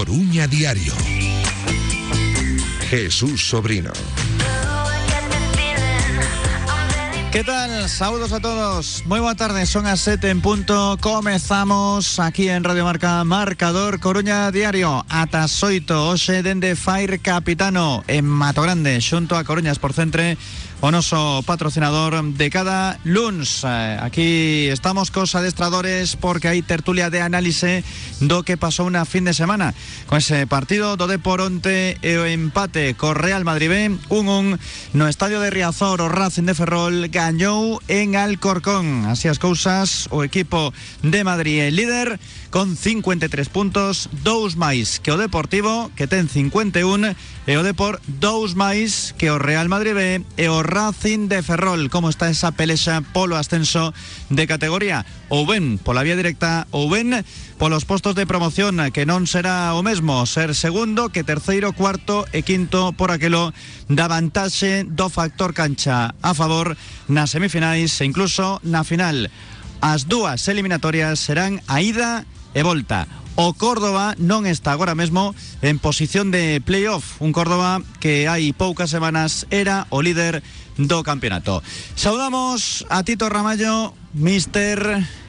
Coruña Diario. Jesús Sobrino. ¿Qué tal? Saludos a todos. Muy buena tarde, son a 7 en punto. Comenzamos aquí en Radio Marca Marcador Coruña Diario. Atasoito, Oxe Dende Fire Capitano en Mato Grande, junto a Coruñas por Centre. Onoso patrocinador de cada lunes. Eh, aquí estamos cos adestradores porque hay tertulia de análisis do que pasó una fin de semana con ese partido do Deporonte e o empate co Real Madrid B 1-1 no estadio de Riazor o Racing de Ferrol gañou en Alcorcón. Así as cousas, o equipo de Madrid é líder con 53 puntos, dous máis que o Deportivo, que ten 51, e o Depor dous máis que o Real Madrid B e o Racing de Ferrol. Como está esa pelexa polo ascenso de categoría? Ou ben pola vía directa ou ben polos postos de promoción que non será o mesmo ser segundo que terceiro, cuarto e quinto por aquelo da vantaxe do factor cancha a favor nas semifinais e incluso na final. As dúas eliminatorias serán a ida volta. O Córdoba non está agora mesmo en posición de playoff. Un Córdoba que hai poucas semanas era o líder do campeonato. Saudamos a Tito Ramallo, mister,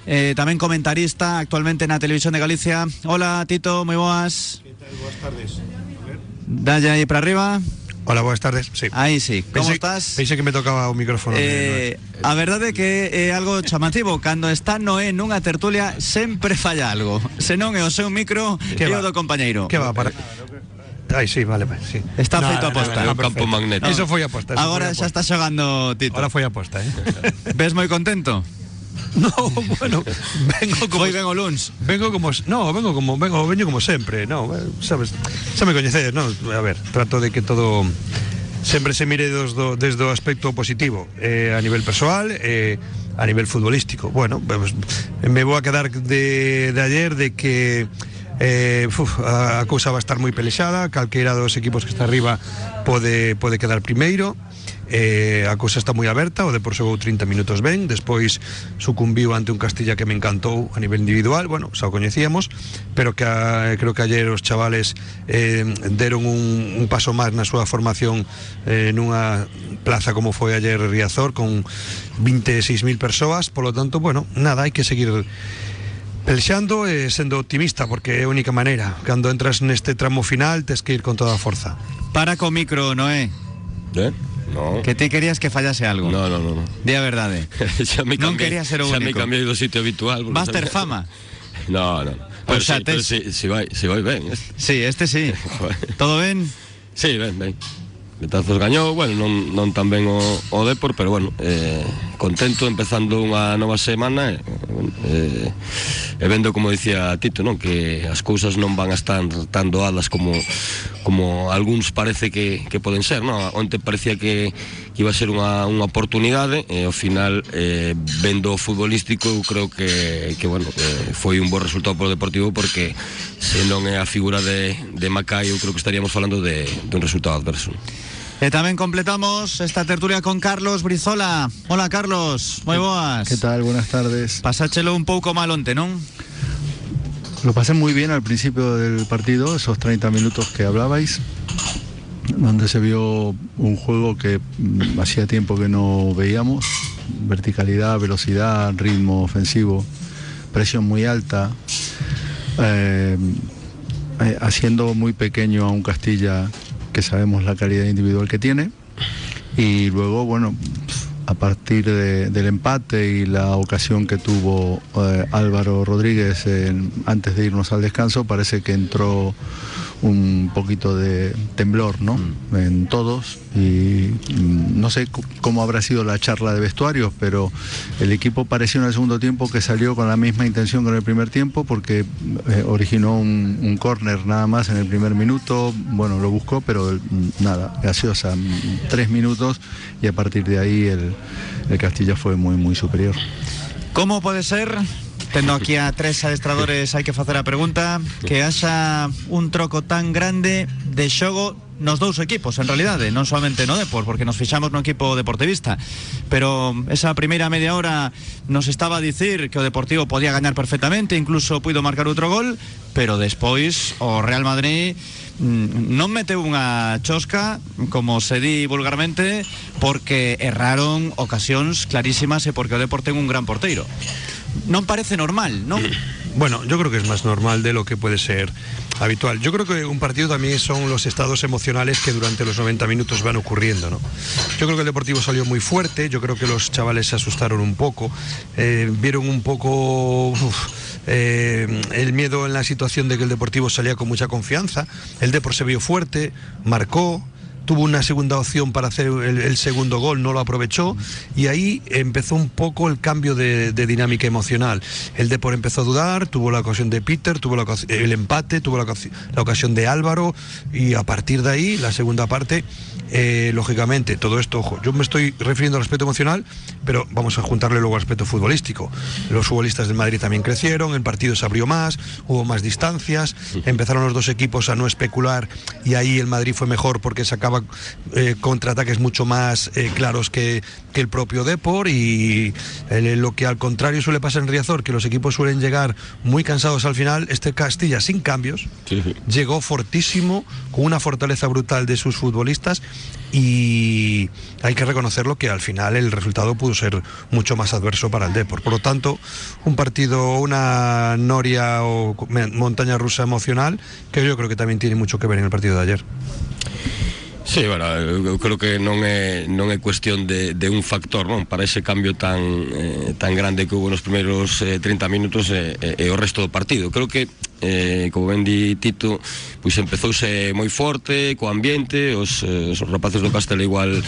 eh, tamén comentarista actualmente na Televisión de Galicia. Hola Tito, moi boas. Que tal? Boas tardes. A ver. Dalle aí para arriba. Hola, buenas tardes. Sí. Aí sí. Como Pensei- estás? Pensei que me tocaba o micrófono. Eh, a verdade que é algo chamativo Cando está Noé nunha tertulia Sempre falla algo Se non é o seu micro Que E o do compañeiro ¿Qué va para? Ay, sí, vale, vale, sí. Está feito aposta. no, Un perfecto. campo magnético. Eso foi aposta. Agora xa está xogando Tito Ahora foi aposta, eh. Ves moi contento? no, bueno, vengo como Foi ben o luns Vengo como no, vengo como vengo veño como sempre, no, sabes, xa me coñecedes, no, a ver, trato de que todo sempre se mire dos do, desde o aspecto positivo, eh, a nivel persoal, eh, a nivel futbolístico. Bueno, pues, me vou a quedar de, de ayer de que eh, uf, a, a cousa va a estar moi pelexada, calqueira dos equipos que está arriba pode pode quedar primeiro. eh, a cousa está moi aberta, o Depor xogou 30 minutos ben, despois sucumbiu ante un Castilla que me encantou a nivel individual, bueno, xa o coñecíamos, pero que a, creo que ayer os chavales eh, deron un, un paso máis na súa formación eh, nunha plaza como foi ayer Riazor con 26.000 persoas, polo tanto, bueno, nada, hai que seguir Pelxando e sendo optimista porque é a única maneira. Cando entras neste tramo final tes que ir con toda a forza. Para co micro, Noé. Eh? No. Que ti querías que fallase algo No, no, no. no. Di a verdade xa me Non cambiei, quería ser o xa me único. cambiei do sitio habitual. Vas xa- fama No, no. O Pero, sea, sí, pero tes- si, si vai, si vai ben. este. Sí, este sí. Todo ben? Sí, ben, ben. Betazos gañou, bueno, non, non tan ben o, o Depor, pero bueno, eh, contento empezando unha nova semana e, bueno, eh, e vendo como dicía Tito, non, que as cousas non van a estar tan doadas como como algúns parece que, que poden ser, non? Onte parecía que, que iba a ser unha, unha oportunidade e ao final eh, vendo o futbolístico eu creo que, que bueno, que foi un bo resultado para o Deportivo porque se non é a figura de, de Macai eu creo que estaríamos falando de, de un resultado adverso. E tamén completamos esta tertulia con Carlos Brizola Hola Carlos, moi boas ¿Qué tal? Buenas tardes. Pasáchelo un pouco mal onte, non? Lo pasé muy bien al principio del partido, esos 30 minutos que hablabais, donde se vio un juego que mm, hacía tiempo que no veíamos, verticalidad, velocidad, ritmo ofensivo, presión muy alta, eh, eh, haciendo muy pequeño a un Castilla que sabemos la calidad individual que tiene, y luego, bueno, a partir de- del empate y la ocasión que tuvo eh, Álvaro Rodríguez antes de irnos al descanso, parece que entró un poquito de temblor ¿no? en todos y mm, no sé cómo habrá sido la charla de vestuarios, pero el equipo pareció en el segundo tiempo que salió con la misma intención que en el primer tiempo porque eh, originó un, un córner nada más en el primer minuto, bueno, lo buscó, pero mm, nada, gaseosa, mm, tres minutos y a partir de ahí el, el Castilla fue muy, muy superior. Como pode ser Tendo aquí a tres adestradores hai que facer a pregunta Que haxa un troco tan grande de xogo nos dous equipos, en realidade, non solamente no Depor, porque nos fixamos no equipo deportivista, pero esa primeira media hora nos estaba a dicir que o Deportivo podía gañar perfectamente, incluso puido marcar outro gol, pero despois o Real Madrid mm, non meteu unha chosca, como se di vulgarmente, porque erraron ocasións clarísimas e porque o Depor ten un gran porteiro. Non parece normal, non? Bueno, yo creo que es más normal de lo que puede ser habitual. Yo creo que un partido también son los estados emocionales que durante los 90 minutos van ocurriendo, ¿no? Yo creo que el Deportivo salió muy fuerte, yo creo que los chavales se asustaron un poco, eh, vieron un poco eh, el miedo en la situación de que el Deportivo salía con mucha confianza, el Depor se vio fuerte, marcó, tuvo una segunda opción para hacer el, el, segundo gol, no lo aprovechó y ahí empezó un poco el cambio de, de dinámica emocional. El Depor empezó a dudar, tuvo la ocasión de Peter, tuvo la, el empate, tuvo la, la, ocasión de Álvaro y a partir de ahí, la segunda parte, eh, lógicamente, todo esto, ojo, yo me estoy refiriendo al aspecto emocional, pero vamos a juntarle luego al aspecto futbolístico. Los futbolistas del Madrid también crecieron, el partido se abrió más, hubo más distancias, empezaron los dos equipos a no especular y ahí el Madrid fue mejor porque sacaba eh, contraataques mucho más eh, claros que, que, el propio Depor y eh, lo que al contrario suele pasar en Riazor, que los equipos suelen llegar muy cansados al final, este Castilla sin cambios sí. llegó fortísimo, con una fortaleza brutal de sus futbolistas y hay que reconocerlo que al final el resultado pudo ser mucho más adverso para el Depor. Por lo tanto, un partido, una noria o montaña rusa emocional que yo creo que también tiene mucho que ver en el partido de ayer. Sí, bueno, creo que non é non cuestión de, de un factor, non, para ese cambio tan eh, tan grande que hubo nos primeiros eh, 30 minutos e eh, eh, o resto do partido. Creo que como ben di Tito pois empezouse moi forte co ambiente os, eh, rapaces do Castelo igual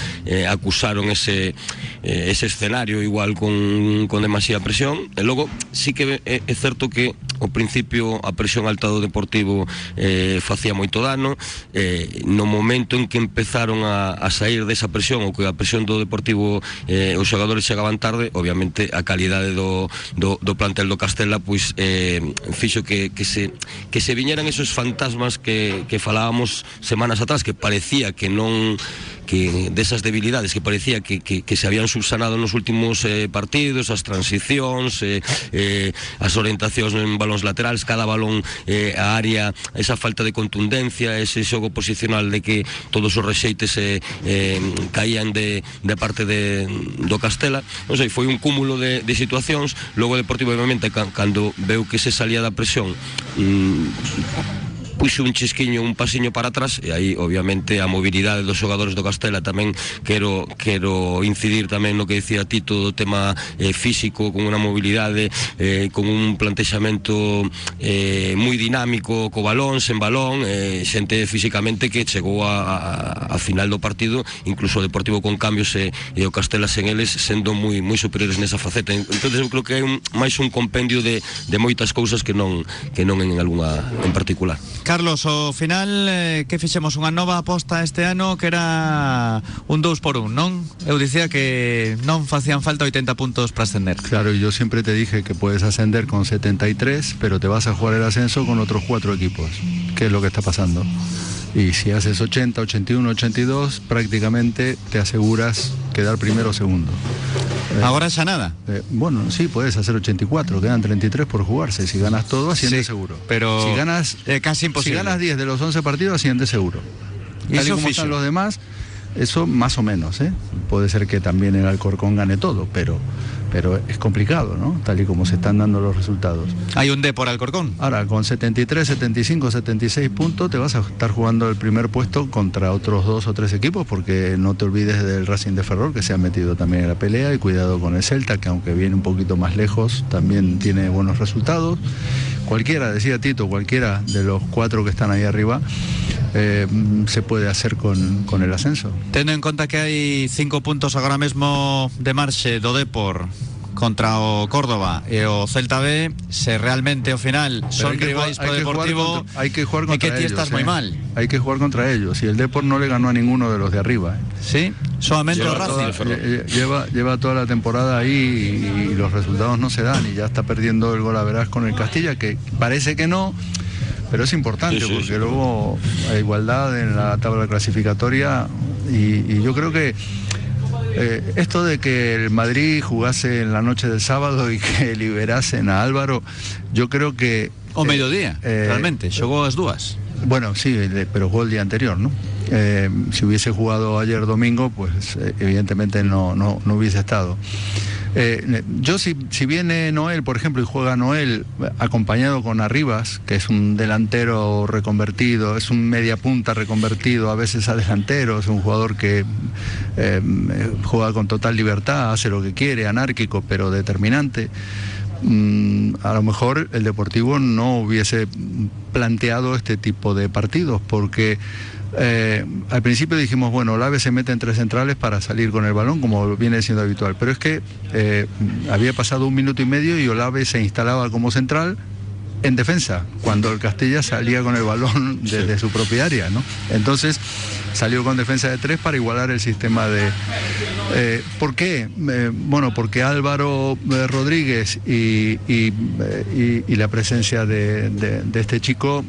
acusaron ese ese escenario igual con, con demasiada presión e logo sí que é, é certo que ao principio a presión alta do Deportivo eh, facía moito dano eh, no momento en que empezaron a, a sair desa presión ou que a presión do Deportivo eh, os xogadores chegaban tarde obviamente a calidade do, do, do plantel do Castela pois eh, fixo que, que, se, que se viñeran esos fantasmas que, que falábamos semanas atrás que parecía que non que desas debilidades que parecía que, que, se habían subsanado nos últimos eh, partidos, as transicións, eh, eh, as orientacións en balóns laterales, cada balón eh, a área, esa falta de contundencia, ese xogo posicional de que todos os rexeites eh, eh, caían de, de parte de, do Castela. Non sei, foi un cúmulo de, de situacións, logo o Deportivo obviamente cando veu que se salía da presión mmm, puxo un chisquiño, un pasiño para atrás e aí obviamente a mobilidade dos xogadores do Castela tamén quero quero incidir tamén no que dicía Tito tema eh, físico con unha mobilidade eh, con un plantexamento eh, moi dinámico co balón, sen balón eh, físicamente que chegou a, a, final do partido incluso Deportivo con cambios e, e o Castela sen eles sendo moi moi superiores faceta. Entonces eu creo que é un, un compendio de, de moitas cousas que non que non en algunha en particular Carlos, ao final eh, que fixemos unha nova aposta este ano que era un 2 por 1, non? Eu dicía que non facían falta 80 puntos para ascender. Claro, yo siempre te dije que puedes ascender con 73, pero te vas a jugar el ascenso con otros cuatro equipos. ¿Qué es lo que está pasando? Y si haces 80, 81, 82, prácticamente te aseguras quedar primero o segundo. Ahora ya nada. Eh, bueno, sí, puedes hacer 84, quedan 33 por jugarse. Si ganas todo, asciende sí, seguro. Pero si ganas, eh, casi imposible. Si ganas 10 de los 11 partidos, asciende seguro. ¿Y Tal y como están los demás, eso más o menos, ¿eh? Puede ser que también el Alcorcón gane todo, pero pero es complicado, ¿no? Tal y como se están dando los resultados. Hay un D por Alcorcón. Ahora, con 73, 75, 76 puntos te vas a estar jugando el primer puesto contra otros dos o tres equipos, porque no te olvides del Racing de Ferrol, que se ha metido también en la pelea, y cuidado con el Celta, que aunque viene un poquito más lejos, también tiene buenos resultados. Cualquiera, decía Tito, cualquiera de los cuatro que están ahí arriba, eh, se puede hacer con, con, el ascenso. Tendo en cuenta que hay cinco puntos ahora mismo de marche do Depor contra o Córdoba e o Celta B se realmente ao final son rivais pro Deportivo hay que jugar contra, que ti estás eh. mal hay que jugar contra ellos y el Depor no le ganó a ninguno de los de arriba eh. sí solamente lleva, toda, lleva, lleva toda la temporada ahí y, y, los resultados no se dan y ya está perdiendo el gol a verás con el Castilla que parece que no pero es importante Sí, sí, porque sí. luego hay igualdad en la tabla clasificatoria y, y yo creo que eh, esto de que el Madrid jugase en la noche del sábado y que liberasen a Álvaro, yo creo que... O eh, mediodía, eh, realmente, xogou as dúas. Bueno, sí, pero jugó el día anterior, ¿no? Eh, si hubiese jugado ayer domingo, pues eh, evidentemente no, no, no hubiese estado. Eh, yo si, si viene Noel, por ejemplo, y juega Noel acompañado con Arribas, que es un delantero reconvertido, es un media punta reconvertido, a veces a delantero, es un jugador que juega con total libertad, hace lo que quiere, anárquico, pero determinante mm, a lo mejor el Deportivo no hubiese planteado este tipo de partidos, porque eh, al principio dijimos, bueno, Olave se mete entre centrales para salir con el balón, como viene siendo habitual, pero es que eh, había pasado un minuto y medio y Olave se instalaba como central en defensa, cuando el Castilla salía con el balón desde su propia área, ¿no? Entonces salió con defensa de tres para igualar el sistema de... eh, ¿Por qué? Eh, bueno, porque Álvaro eh, Rodríguez y, y, y- y la presencia de, de- de este chico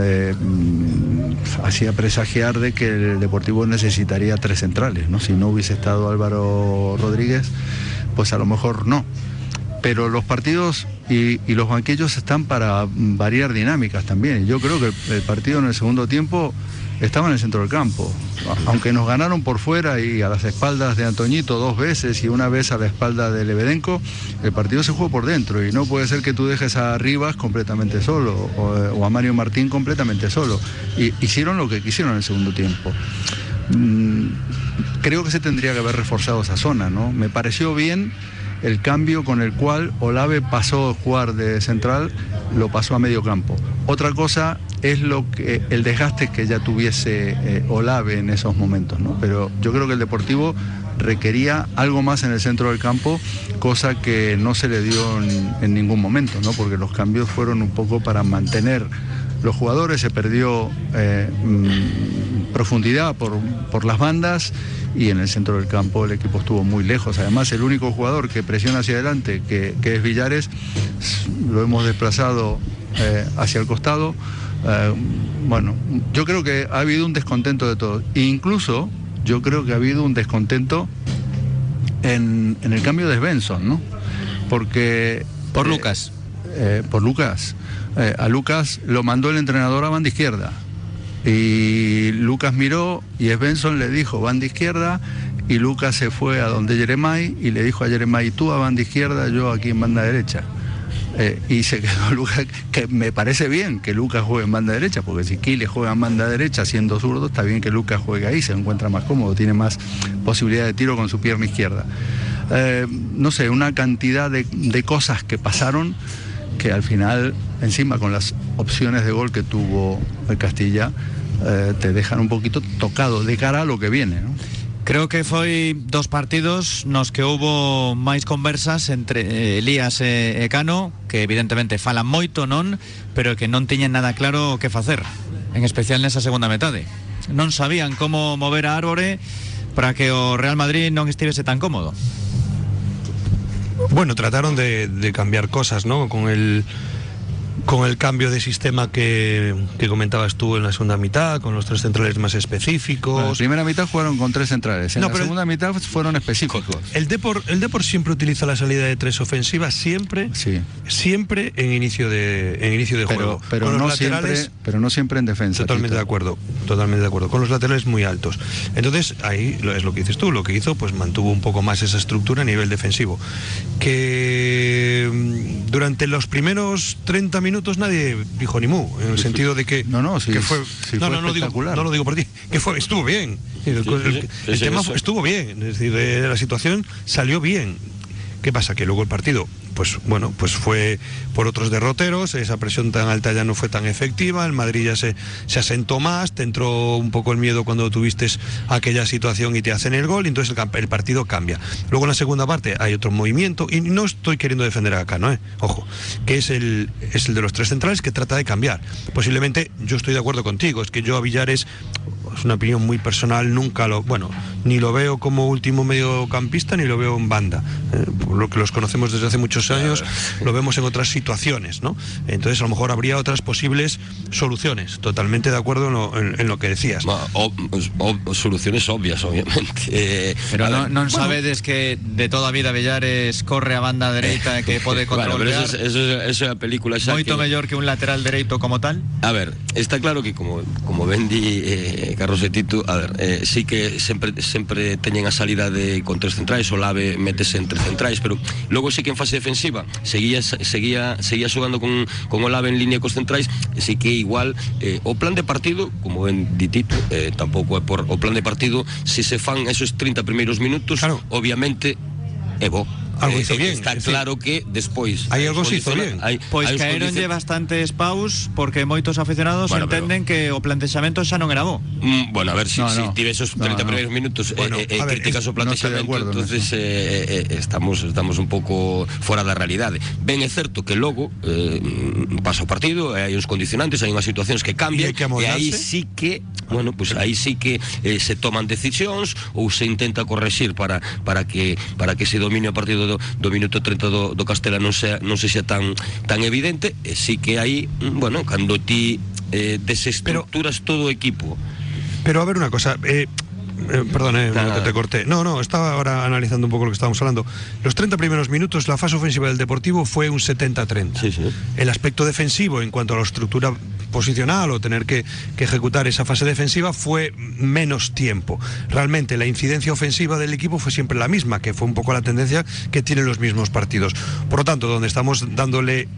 eh, mm, hacía presagiar de que el Deportivo necesitaría tres centrales, ¿no? Si no hubiese estado Álvaro Rodríguez, pues a lo mejor no pero los partidos y, los banquillos están para variar dinámicas también. Yo creo que el, partido en el segundo tiempo estaba en el centro del campo. Aunque nos ganaron por fuera y a las espaldas de Antoñito dos veces y una vez a la espalda de Lebedenko, el partido se jugó por dentro y no puede ser que tú dejes a Rivas completamente solo o, o a Mario Martín completamente solo. Y hicieron lo que quisieron en el segundo tiempo. Mm, creo que se tendría que haber reforzado esa zona, ¿no? Me pareció bien el cambio con el cual Olave pasó a jugar de central, lo pasó a medio campo. Otra cosa es lo que el desgaste que ya tuviese eh, Olave en esos momentos, ¿no? Pero yo creo que el Deportivo requería algo más en el centro del campo, cosa que no se le dio en, en ningún momento, ¿no? Porque los cambios fueron un poco para mantener los jugadores, se perdió eh, mm, profundidad por, por las bandas y en el centro del campo el equipo estuvo muy lejos. Además, el único jugador que presiona hacia adelante, que, que es Villares, lo hemos desplazado eh, hacia el costado. Eh, bueno, yo creo que ha habido un descontento de todos. E incluso yo creo que ha habido un descontento en, en el cambio de Svensson, ¿no? Porque... Por Lucas. eh, por Lucas. Eh, a Lucas lo mandó el entrenador a banda izquierda. Y Lucas miró y Svensson le dijo banda izquierda y Lucas se fue a donde Jeremai y le dijo a Jeremai tú a banda izquierda, yo aquí en banda derecha. Eh, y se quedó Lucas, que me parece bien que Lucas juegue en banda derecha, porque si Kile juega en banda derecha siendo zurdo, está bien que Lucas juegue ahí, se encuentra más cómodo, tiene más posibilidad de tiro con su pierna izquierda. Eh, no sé, una cantidad de, de cosas que pasaron que al final, encima con las opciones de gol que tuvo el Castilla, eh, te dejan un poquito tocado de cara a lo que viene. Creo que foi dos partidos nos que houbo máis conversas entre eh, Elías e, e Cano que evidentemente falan moito, non? Pero que non tiñen nada claro que facer En especial nesa segunda metade Non sabían como mover a árbore para que o Real Madrid non estivese tan cómodo Bueno, trataron de, cambiar cosas, ¿no? Con el con el cambio de sistema que, que comentabas tú en la segunda mitad, con los tres centrales más En la específicos. primera mitad jugaron con tres centrales, en No, la pero- segunda mitad fueron específicos. El Depor, el Depor siempre utiliza la salida de tres ofensivas, siempre, Sí. siempre en inicio de, en inicio de Pero, juego. pero, Con los no laterales, siempre, pero no siempre en defensa. Totalmente Tito. de acuerdo, totalmente de acuerdo. Con los laterales muy altos. Entonces, ahí es lo que dices tú, lo que hizo, pues mantuvo un poco más esa estructura a nivel defensivo. Que mm, durante los primeros 30 minutos nadie dijo ni mu, en el sentido de que, No, no, sí, que fue, sí no, fue no, no, digo, no lo digo por ti, que fue, estuvo bien. El, tema fue- estuvo bien, es decir, eh, la situación salió bien. ¿Qué pasa? Que luego el partido, pues bueno, pues fue por otros derroteros, esa presión tan alta ya no fue tan efectiva, el Madrid ya se, se asentó más, te entró un poco el miedo cuando tuviste aquella situación y te hacen el gol, entonces el, partido cambia. Luego en la segunda parte hay otro movimiento, y no estoy queriendo defender acá, ¿no? eh? Ojo, que es el, es el de los tres centrales que trata de cambiar. Posiblemente yo estoy de acuerdo contigo, es que yo a Villares es una opinión muy personal, nunca lo, bueno, ni lo veo como último mediocampista ni lo veo en banda. Eh, por lo que los conocemos desde hace muchos años, lo vemos en otras situaciones, ¿no? Entonces a lo mejor habría otras posibles soluciones. Totalmente de acuerdo en lo, en- en lo que decías. O- o- soluciones obvias, obviamente. Eh, Pero no, ver, non sabedes que de toda vida Villares corre a banda dereita e que bueno, pero controlar eso, es- eso, es- eso é a película xa moito que... mellor que un lateral dereito como tal? A ver, está claro que como como ben di eh, Carlos e Tito, a ver, eh, sí que sempre sempre teñen a salida de con tres centrais, o Lave métese entre centrais, pero logo sí que en fase defensiva seguía seguía seguía xogando con con o Lave en línea cos centrais, sí que igual eh, o plan de partido, como ben di Tito, eh, tampouco é por o plan de partido, se se fan esos 30 primeiros minutos, Claro. obviamente é bo. Algo Eh, hizo eh, bien, Está claro que despois Hay algo se hizo bien. hai- Pois hai uns caeronlle condicion- bastantes paus porque moitos aficionados Bueno, pero- que o plantexamento xa non era bo. Mm, bueno, a ver, si, No, si no. tive esos No, 30 no. primeros minutos Bueno, eh, eh, ver, criticas es- o no plantexamento, en entonces eh, eh, estamos estamos un pouco fora da realidade. Ben é certo que logo eh, pasa o partido, hai uns condicionantes, hai unhas situacións que cambian E hai que e aí sí que, bueno, pues aí sí que eh, se toman decisións ou se intenta corregir para para que para que ese dominio a partir do, do minuto 30 do, do Castela non sea non se xa tan tan evidente, e sí que aí, mm, bueno, cando ti eh, desestructuras todo o equipo. Pero a ver una cosa, eh, eh, perdón, eh, que te corté. No, no, estaba ahora analizando un poco lo que estábamos hablando. Los 30 primeros minutos, la fase ofensiva del Deportivo fue un 70-30. Sí, sí. El aspecto defensivo en cuanto a la estructura posicional o tener que, que ejecutar esa fase defensiva fue menos tiempo. Realmente la incidencia ofensiva del equipo fue siempre la misma, que fue un poco la tendencia que tienen los mismos partidos. Por lo tanto, donde estamos dándole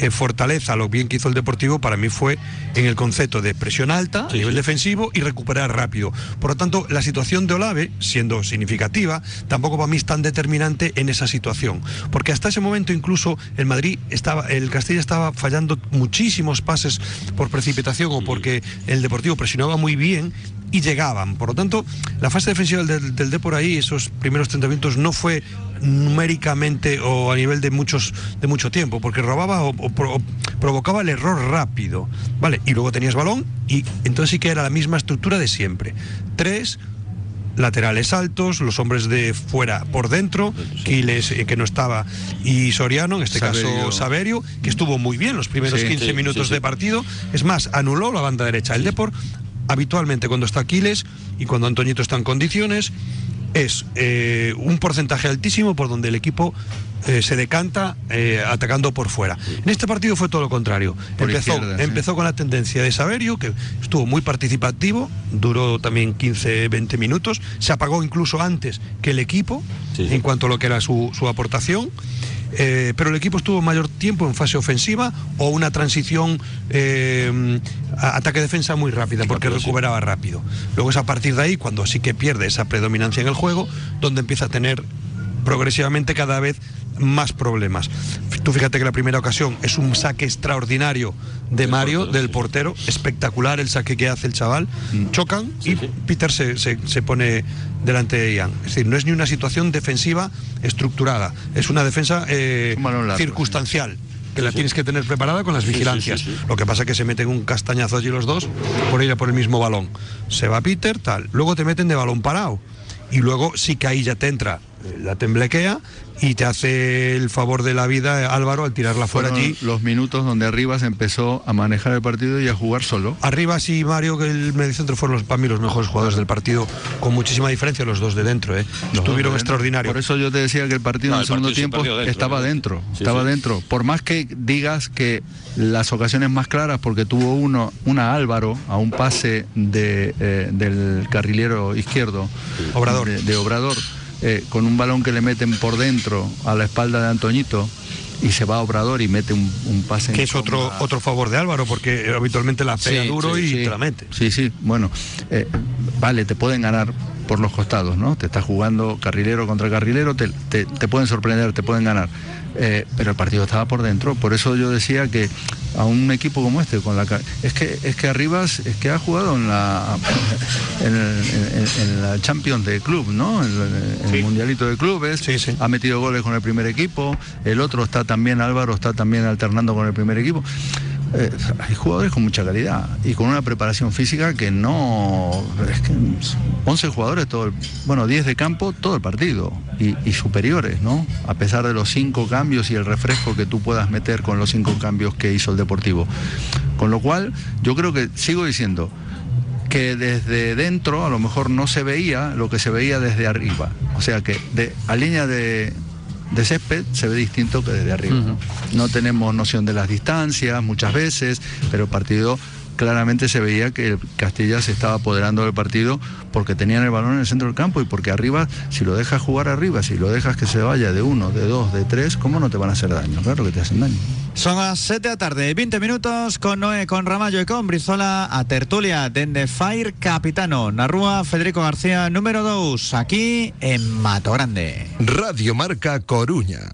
eh, fortaleza lo bien que hizo el Deportivo para mí fue en el concepto de presión alta a nivel sí. defensivo y recuperar rápido. Por lo tanto, la situación de Olave, siendo significativa, tampoco para mí es tan determinante en esa situación. Porque hasta ese momento incluso el Madrid estaba, el Castilla estaba fallando muchísimos pases por precipitación o porque el Deportivo presionaba muy bien y llegaban. Por lo tanto, la fase defensiva del, del Depor ahí, esos primeros 30 minutos, no fue numéricamente o a nivel de muchos de mucho tiempo, porque robaba o, o pro- o provocaba el error rápido, ¿vale? Y luego tenías balón y entonces sí que era la misma estructura de siempre. Tres laterales altos, los hombres de fuera por dentro, Quiles eh, que no estaba y Soriano, en este caso Saverio. Que estuvo muy bien los primeros Sí, 15 sí, minutos sí, sí. de partido. Es más, anuló la banda derecha. El Depor, habitualmente cuando está Aquiles y cuando Antoñito está en condiciones, es eh, un porcentaje altísimo por donde el equipo eh, se decanta eh, atacando por fuera. En este partido fue todo lo contrario. Por empezó, sí. empezó con la tendencia de Saverio, que estuvo muy participativo, duró también 15-20 minutos, se apagó incluso antes que el equipo sí. en cuanto a lo que era su, su aportación. Eh, pero el equipo estuvo mayor tiempo en fase ofensiva o una transición eh, ataque-defensa muy rápida porque rápido, sí. recuperaba rápido. Luego es a partir de ahí cuando sí que pierde esa predominancia en el juego donde empieza a tener progresivamente cada vez más problemas. Tú fíjate que la primera ocasión es un saque extraordinario de Mario, portero, del sí. portero, espectacular el saque que hace el chaval. Chocan Sí, y sí. Peter se, se- se pone delante de Ian. Es decir, no es ni una situación defensiva estructurada, es una defensa eh, largo, circunstancial. Que la tienes que tener preparada con las vigilancias. sí, sí. Lo que pasa es que se meten un castañazo allí los dos por ir a por el mismo balón. Se va Peter, tal. Luego te meten de balón parado. Y luego sí que ahí ya te entra la temblequea y te hace el favor de la vida eh, Álvaro al tirarla fuera Fueron allí. los minutos donde arriba se empezó a manejar el partido y a jugar solo. Arriba sí, Mario, que el mediocentro fueron los, para mí los mejores jugadores del partido, con muchísima diferencia los dos de dentro, ¿eh? Estuvieron Por extraordinarios. eso yo te decía que el partido No, en el el segundo partido tiempo dentro, estaba ¿no? dentro, Sí, estaba sí. dentro. Por más que digas que las ocasiones más claras, porque tuvo uno, una Álvaro a un pase de, eh, del carrilero izquierdo, Obrador. de, de Obrador, eh, con un balón que le meten por dentro a la espalda de Antoñito y se va a Obrador y mete un, un pase. en que es otro, otro favor de Álvaro, porque eh, habitualmente la pega Sí, duro sí, y sí. te la mete. Sí, sí, bueno, eh, vale, te pueden ganar por los costados, ¿no? Te estás jugando carrilero contra carrilero, te, te- te pueden sorprender, te pueden ganar. Eh, pero el partido estaba por dentro, por eso yo decía que a un equipo como este, con la es que es que Arribas es que ha jugado en la en, el- en- en la Champions de club, ¿no? En, el- mundialito de clubes, Sí, sí. ha metido goles con el primer equipo, el otro está también Álvaro está también alternando con el primer equipo. Eh, hay jugadores con mucha calidad y con una preparación física que no. Es que 11 jugadores, todo el- bueno, 10 de campo, todo el partido y, superiores, ¿no? A pesar de los cinco cambios y el refresco que tú puedas meter con los cinco cambios que hizo el Deportivo. Con lo cual, yo creo que sigo diciendo que desde dentro a lo mejor no se veía lo que se veía desde arriba. O sea que de, a línea de, de césped se ve distinto que desde arriba. ¿no? No tenemos noción de las distancias muchas veces, pero el partido claramente se veía que el Castilla se estaba apoderando del partido porque tenían el balón en el centro del campo y porque arriba, si lo dejas jugar arriba, si lo dejas que se vaya de uno, de dos, de tres, ¿cómo no te van a hacer daño? Claro que te hacen daño. Son las 7 de la tarde, 20 minutos con Noé, con Ramallo y con Brizola a tertulia dende Fire Capitano, na rúa Federico García número 2, aquí en Mato Grande. Radio Marca Coruña.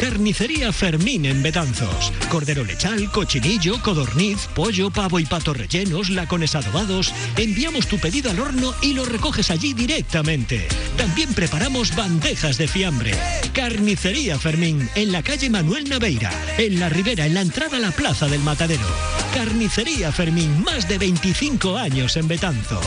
Carnicería Fermín en Betanzos. Cordero lechal, cochinillo, codorniz, pollo, pavo y patos rellenos, lacones adobados. Enviamos tu pedido al horno y lo recoges allí directamente. También preparamos bandejas de fiambre. Carnicería Fermín en la calle Manuel Naveira, en la Ribera, en la entrada a la Plaza del Matadero. Carnicería Fermín, más de 25 años en Betanzos.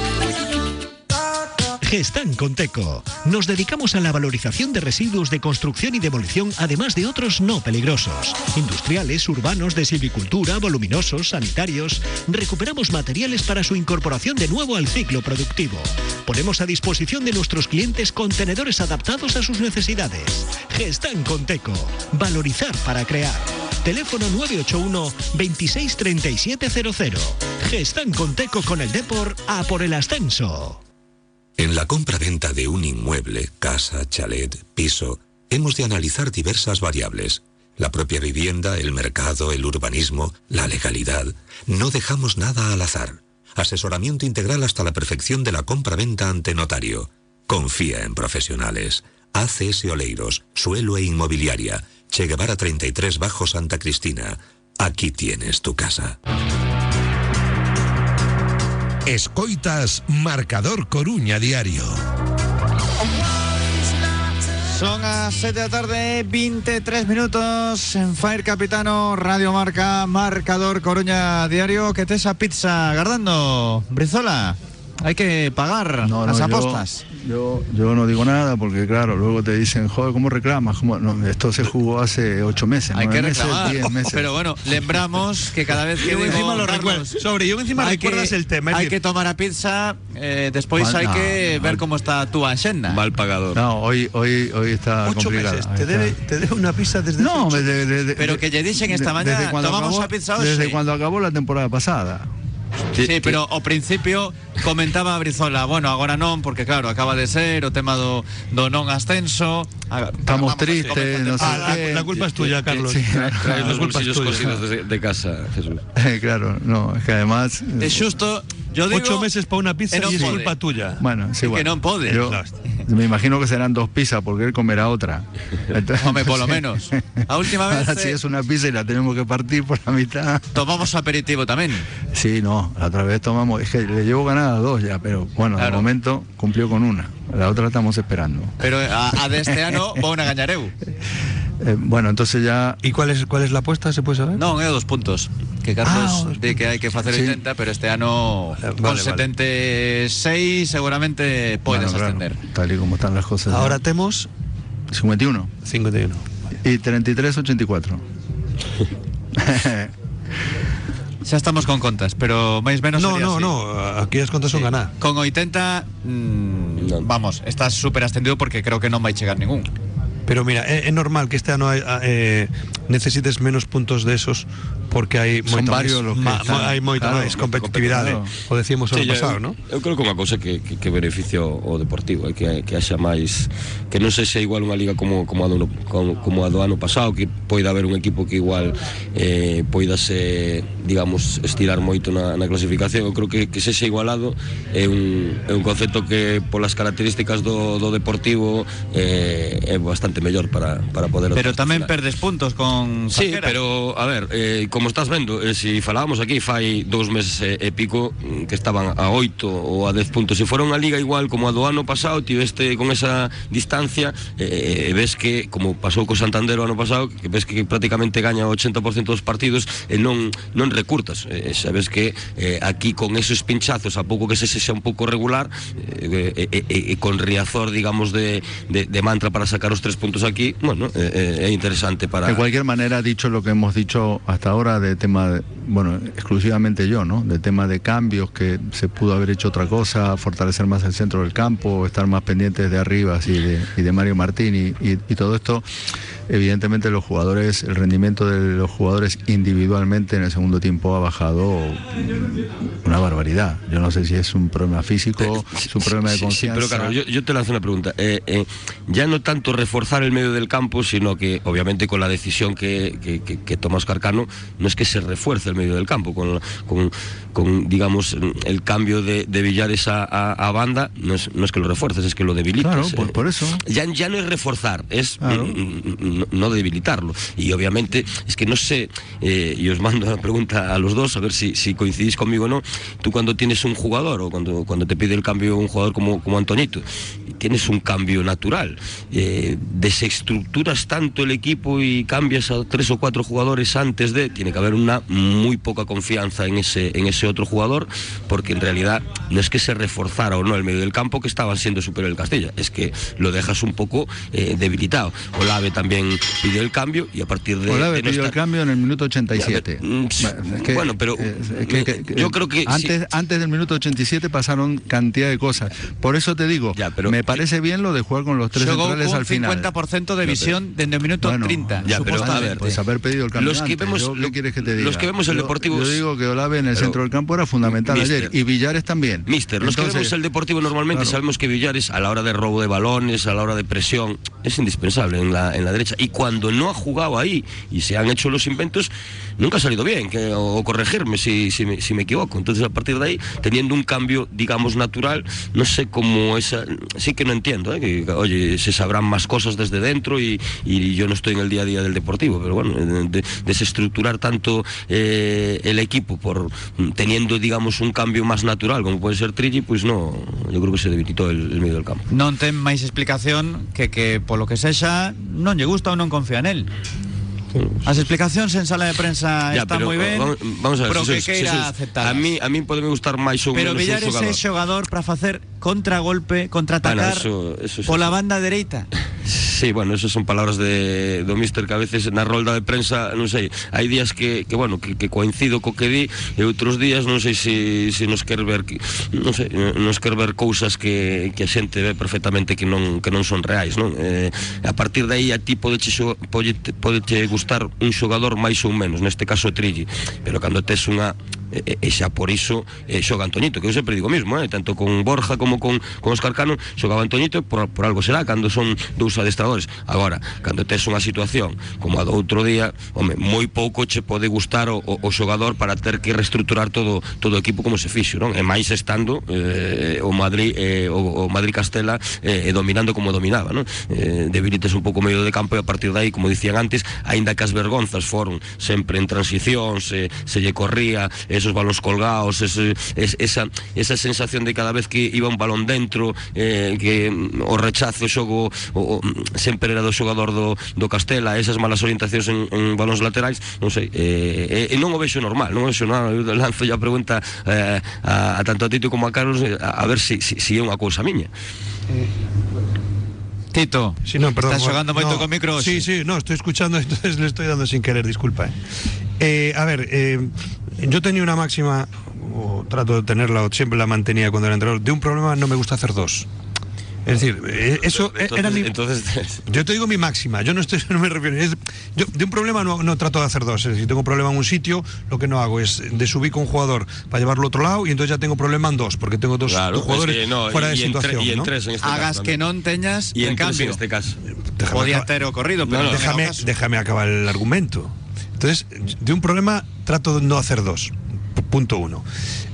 Gestán Conteco. Nos dedicamos a la valorización de residuos de construcción y demolición, además de otros no peligrosos. Industriales, urbanos, de silvicultura, voluminosos, sanitarios. Recuperamos materiales para su incorporación de nuevo al ciclo productivo. Ponemos a disposición de nuestros clientes contenedores adaptados a sus necesidades. Gestán Conteco. Valorizar para crear. Teléfono 981 26 3700. Gestán Conteco con el Depor a por el ascenso. En la compra-venta de un inmueble, casa, chalet, piso, hemos de analizar diversas variables. La propia vivienda, el mercado, el urbanismo, la legalidad. No dejamos nada al azar. Asesoramiento integral hasta la perfección de la compra-venta ante notario. Confía en profesionales. ACS Oleiros, Suelo e Inmobiliaria. Che Guevara 33 Bajo Santa Cristina. Aquí tienes tu casa. Escoitas Marcador Coruña Diario. Son las 7 de la tarde, 23 minutos en Fire Capitano, Radio Marca, Marcador Coruña Diario. Que te esa pizza guardando, Brizola? Hay que pagar No, no, las apostas. Yo, yo no digo nada porque, claro, luego te dicen, joder, ¿cómo reclamas? ¿Cómo? No, esto se jugó hace ocho meses, Hay que meses, reclamar. diez meses. Pero bueno, lembramos que cada vez que Yo digo, encima lo Carlos, recuerdo. Sobre, yo encima hay recuerdas que, el tema. Hay que tomar a pizza, eh, después Mal- hay no, que no, ver cómo está tu agenda. Mal pagador. No, hoy, hoy, hoy está ocho complicado. meses. Te debe, te debe una pizza desde No, hace ocho- de- de- de- Pero que ya dicen esta de- mañana, desde cuando tomamos acabó- a pizza hoxe. Desde cuando acabó la temporada pasada. Sí, pero ao principio comentaba a Brizola, bueno, agora non, porque claro, acaba de ser o tema do, do non ascenso. A- Estamos tristes, no sé Ah, la, qué. la culpa es tuya, Carlos. Sí, La Traes los culpa es bolsillos de, de casa, Jesús. claro, no, es que además. De xusto, yo digo Ocho meses para una pizza e non y es culpa tuya. Bueno, sí, que bueno. non pode. Yo, Claro. Me imagino que serán dos pizzas porque él comerá otra. Entonces, Home, polo menos. A última vez Ahora si eh, es una pizza y la tenemos que partir por la mitad. tomamos aperitivo tamén. Sí, no, la otra vez tomamos, es que le llevo ganada dos ya, pero bueno, de Claro. momento cumplió con una. La otra la estamos esperando. Pero a, a deste ano vou na gañar eu. Eh, bueno, entonces ya ¿Y cuál es, cuál es la apuesta? ¿Se puede saber? Non, é o dos puntos. Que Carlos Ah, di que hai que facer Sí. 80, pero este ano Eh, con vale, vale. 76 seguramente podes bueno, claro, ascender. tal y como están las cosas. Ahora tenemos 51 51. y 33, 84. Xa estamos con contas, pero máis menos No, sería no, así. no, aquí las contas son ganar. Con 80, mm, Non. vamos, estás súper ascendido porque creo que non vai chegar ningún. Pero mira, é, é normal que este hai, eh, necesites menos puntos de esos porque hai Son moita varios máis, ma, ma, hai moita claro, máis competitividade. O decíamos ano Sí, pasado, non? eu creo que unha cousa que, que, que beneficia o Deportivo é que, que haxa máis que non sexa igual unha liga como, como, a do, como, como a do ano pasado que poida haber un equipo que igual eh, poidase digamos estirar moito na, na clasificación eu creo que, que sexa igualado é un, é un concepto que polas características do, do Deportivo eh, é bastante mellor para, para poder Pero tamén perdes puntos con Sí, pero a ver, eh, como estás vendo, eh, si falábamos aquí fai dous meses e, e pico mm, que estaban a 8 ou a 10 puntos, se fora unha liga igual como a do ano pasado, con esa distancia, eh, e ves que como pasou co Santander o ano pasado, ves que prácticamente gaña o 80% dos partidos e non non recurtas. Eh, sabes que eh, aquí con esos pinchazos, a pouco que se sexa un pouco regular, eh, e, e, e con Riazor, digamos de, de, de mantra para sacar os tres puntos aquí, bueno, eh, eh, é interesante para De cualquier manera, dicho lo que hemos dicho hasta ahora de tema, bueno, exclusivamente yo, ¿no? De tema de cambios, que se pudo haber hecho otra cosa, fortalecer más el centro del campo, estar más pendientes de arriba y de, y de Mario Martín y- y todo esto. Evidentemente los jugadores, el rendimiento de los jugadores individualmente en el segundo tiempo ha bajado una barbaridad. Yo no sé si es un problema físico, es un problema de Sí, sí, confianza. pero claro, yo, yo te lanzo una pregunta. Eh, eh, ya no tanto reforzar el medio del campo, sino que obviamente con la decisión que, que, que- que toma Oscar Cano, no es que se refuerce el medio del campo, con, con, con, digamos, el cambio de, de Villares a, a- a banda, no es, no es que lo refuerces, es que lo debilitas. Claro, por- Eh, por eso. Ya, ya no es reforzar, es Claro. mm, mm, no, debilitarlo. Y obviamente es que no sé, eh, y os mando la pregunta a los dos, a ver si, coincidís conmigo o no. Tú cuando tienes un jugador o cuando, cuando te pide el cambio un jugador como, como Antonito, tienes un cambio natural. Eh, desestructuras tanto el equipo y cambias a tres o cuatro jugadores antes de, tiene que haber una muy poca confianza en ese, en ese otro jugador, porque en realidad no es que se reforzara o no el medio del campo que estaba siendo superior el Castilla, es que lo dejas un poco eh, debilitado. Olave también pidió el cambio y a partir de... Olave de no pidió el cambio en el minuto 87. Ya, mm, Bueno, es que- bueno, pero eh, es que- que- que- yo creo que antes, sí. antes del minuto 87 pasaron cantidad de cosas. Por eso te digo, Ya, pero- me parece bien lo de jugar con los tres Xogou centrales al final. 50% de visión desde el minuto Bueno, 30. Ya, pero, a supuestamente. ver, Pues haber pedido el cambio Los que vemos- Yo, ¿qué lo- quieres que te diga? los que vemos el Deportivo Yo digo que Olave en el pero- centro del campo era fundamental Mister. ayer y Villares también. Mister, los que vemos el Deportivo normalmente claro. sabemos que Villares a la hora de robo de balones, a la hora de presión, es indispensable en la, en la derecha. Y cuando no ha jugado ahí y se han hecho los inventos, nunca ha salido bien, que, o, o corregirme si, si, me, si me equivoco. Entonces a partir de ahí, teniendo un cambio, digamos, natural, no sé cómo esa... Sí que no entiendo, ¿eh? que, oye, se sabrán más cosas desde dentro y, yo no estoy en el día a día del Deportivo, pero bueno, de- de- desestructurar tanto eh, el equipo por teniendo, digamos, un cambio más natural, como puede ser Trilli, pues no, yo creo que se debilitó el, medio del campo. Non ten máis explicación que que polo que sexa non lle gusta ou non confía en él. As explicacións en sala de prensa Ya, están pero moi ben. vamos, vamos a ver, pero si que sois- si queira sois- a mí a mí podeme gustar máis ou Pero menos un Villares é xogador. para facer contragolpe, contraatacar Bueno, eso- eso banda dereita. Sí, bueno, esas son palabras de do mister que a veces na rolda de prensa, non sei, hai días que, que bueno, que, que coincido co que di e outros días non sei se si, si nos quer ver que, non sei, nos quer ver cousas que, que a xente ve perfectamente que non que non son reais, non? Eh, a partir de aí a ti pode pode, pode gustar gustar un xogador máis ou menos, neste caso Trilli, pero cando tes unha e, por iso eh, xoga Antoñito, que eu sempre digo o mismo, eh, tanto con Borja como con, con Oscar Cano xogaba Antoñito por, por algo será cando son dous adestradores. Agora, cando tes unha situación como a do día, home, moi pouco che pode gustar o, o, o para ter que reestructurar todo todo o equipo como se fixo, non? E máis estando eh, o Madrid eh, o, o Madrid Castela eh, dominando como dominaba, non? Eh, debilites un pouco medio de campo e a partir de aí, como dicían antes, aínda que as vergonzas foron sempre en transición, se, se lle corría esos balóns colgados, ese, es, esa, esa sensación de cada vez que iba un balón dentro, eh, que o rechazo o xogo o, o, sempre era do xogador do, do Castela, esas malas orientacións en, en balóns laterais, non sei, eh, e, e non o vexo normal, non o vexo normal, eu lanzo a pregunta eh, a, a tanto a Tito como a Carlos a, a ver se si, si, si é unha cousa miña. Tito, Sí, no, perdón, estás bueno, xogando moito no, con micro Sí, sí, no, estoy escuchando, entonces le estoy dando sin querer, disculpa. Eh. Eh, a ver, eh, yo tenía una máxima, o trato de tenerla, o siempre la mantenía cuando era entrenador, de un problema no me gusta hacer dos. Es decir, eh, eso entonces, era mi... entonces Yo te digo mi máxima, yo no estoy, no me refiero. es- yo de un problema no, no trato de hacer dos. Es decir, si tengo un problema en un sitio, lo que no hago es desubico un jugador para llevarlo a otro lado y entonces ya tengo problema en dos, porque tengo dos, Claro, dos jugadores es que no, fuera de situación. y en ¿no? tres en este Hagas caso que non teñas y en cambio. en este caso. Déjame Podía acabar- ter ocurrido, pero No, no, déjame, déjame acabar el argumento. Entonces, de un problema trato de no hacer dos. Punto uno.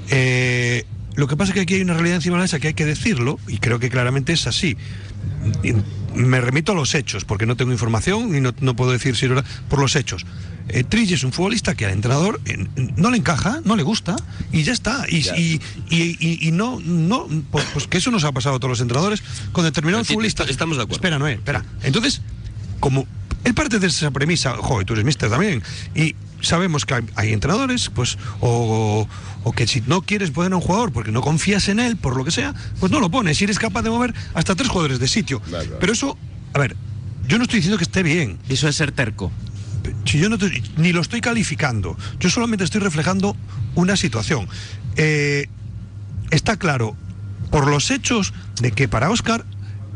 Eh, lo que pasa es que aquí hay una realidad encima de la mesa que hay que decirlo, y creo que claramente es así. Me remito a los hechos, porque no tengo información y no, no puedo decir si era por los hechos. Eh, Trilli es un futbolista que al entrenador eh, no le encaja, no le gusta, y ya está. Y, Ya. y, y- no, no pues, pues que eso nos ha pasado a todos los entrenadores con determinados futbolistas. estamos de acuerdo. Espera, Noé, espera. Entonces, como él parte de esa premisa, joder, tú eres mister también, y sabemos que hay, hay entrenadores, pues, o, o que si no quieres poner a un jugador porque no confías en él, por lo que sea, pues no lo pones, y eres capaz de mover hasta tres jugadores de sitio. Claro. Pero eso, a ver, yo no estoy diciendo que esté bien, Iso é ser terco. si yo no te- ni lo estoy calificando, yo solamente estoy reflejando una situación. Eh, está claro por los hechos de que para Oscar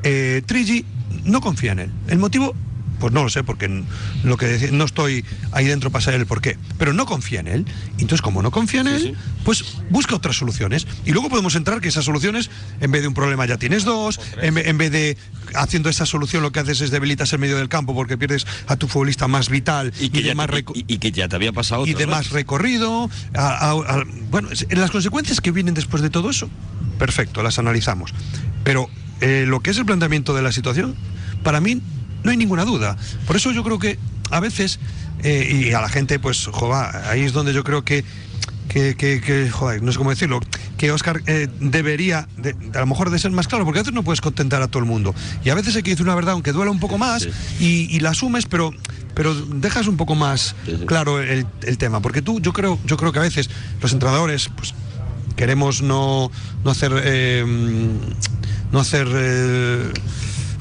eh, Trigi no confía en él. El motivo, pues no lo sé, porque lo que deci- no estoy ahí dentro para saber el por qué, pero no confía en él. Entonces, como no confía en Sí, él, sí. pues busca otras soluciones. Y luego podemos entrar que esas soluciones, en vez de un problema ya tienes dos, en, ve- en vez de haciendo esa solución lo que haces es debilitas el medio del campo porque pierdes a tu futbolista más vital Y que, de ya, más te- y, y que ya te había pasado y de más recorrido. a- a- a- bueno, las consecuencias que vienen después de todo eso, perfecto, las analizamos. Pero eh, lo que es el planteamiento de la situación, para mí no hay ninguna duda. Por eso yo creo que a veces, eh, y a la gente, pues, joder, ahí es donde yo creo que. Que, que, que, joder, no sé cómo decirlo, que Oscar eh, debería, de- a lo mejor, de ser más claro, porque a veces no puedes contentar a todo el mundo. Y a veces hay que decir una verdad, aunque duela un poco más, Sí. y, y la asumes, pero, pero dejas un poco más Sí, sí. claro el, el tema. Porque tú, yo creo, yo creo que a veces los entrenadores, pues, queremos no, no hacer eh, no hacer eh,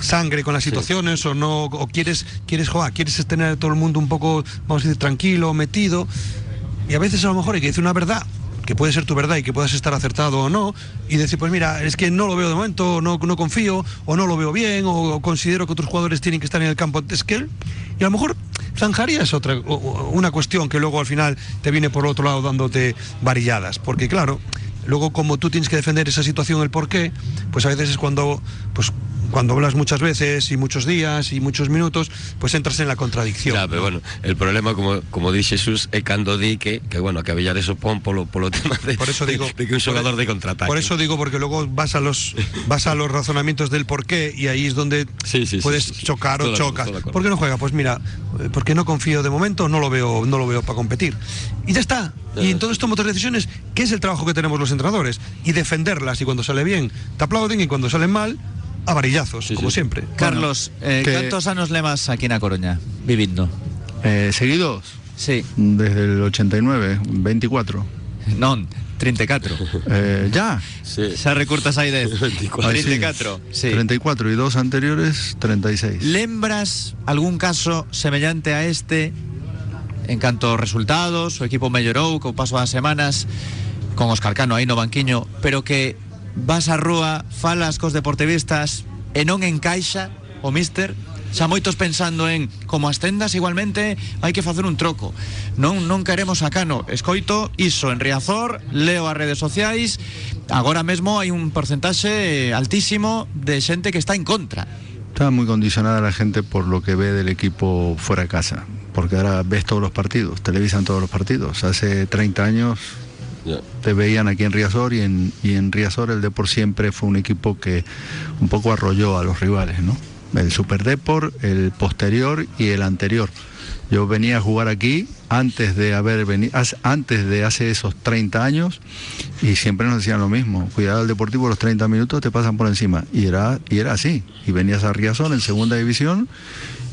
sangre con las situaciones o no o quieres quieres joder, quieres tener a todo el mundo un poco vamos a decir tranquilo metido y a veces a lo mejor hay que decir una verdad que puede ser tu verdad y que puedas estar acertado o no, y decir, pues mira, es que no lo veo de momento, no, no confío, o no lo veo bien, o considero que otros jugadores tienen que estar en el campo. Antes que él, y a lo mejor zanjarías otra, o- o- una cuestión que luego al final te viene por otro lado dándote varilladas, porque claro, luego como tú tienes que defender esa situación, el por qué, pues a veces es cuando, pues cuando hablas muchas veces y muchos días y muchos minutos, pues entras en la contradicción. Ya, pero bueno, el problema, como, como di Jesús, é cando di que, que bueno, que a Villar eso pon polo, polo tema de, Por eso de- digo, de, que un xogador de contraataque. Por eso digo, porque luego vas a los vas a los razonamientos del por qué y ahí es donde Sí, sí, sí, puedes sí, chocar o de chocas. de acuerdo. ¿Por qué no juega? Pues mira, eh, porque no confío de momento, no lo veo, no lo veo para competir. Y ya está. Y en todo esto tomar decisiones, ¿qué es el trabajo que tenemos los entrenadores? Y defenderlas y cuando sale bien te aplauden y cuando salen mal a varillazos, Sí, como sí. siempre. Carlos, eh, que- cantos anos lemas aquí na Coruña vivindo? Eh, seguidos, Sí, desde el 89, 24. non, 34. Eh, ya, Sí. Xa recurtas 10. 24. 34. Sí. 34 y dos anteriores, 36. Lembras algún caso semellante a este en canto resultados, o equipo mellorou co paso das semanas con Oscar Cano aí no banquiño, pero que vas á rúa, falas cos deportivistas e non encaixa o míster? xa pensando en como as tendas igualmente hai que facer un troco non non queremos a Cano escoito iso en Riazor leo as redes sociais agora mesmo hai un porcentaxe altísimo de xente que está en contra Está muy condicionada la gente por lo que ve del equipo fuera de casa, porque ahora ves todos los partidos, televisan todos los partidos. Hace 30 años Te veían aquí en Riazor y en, y en Riazor el Depor siempre fue un equipo que un poco arrolló a los rivales, ¿no? El Super Depor, el posterior y el anterior. Yo venía a jugar aquí antes de haber venido, antes de hace esos 30 años y siempre nos decían lo mismo, cuidado al Deportivo los 30 minutos te pasan por encima y era y era así. Y venías a Riazor en segunda división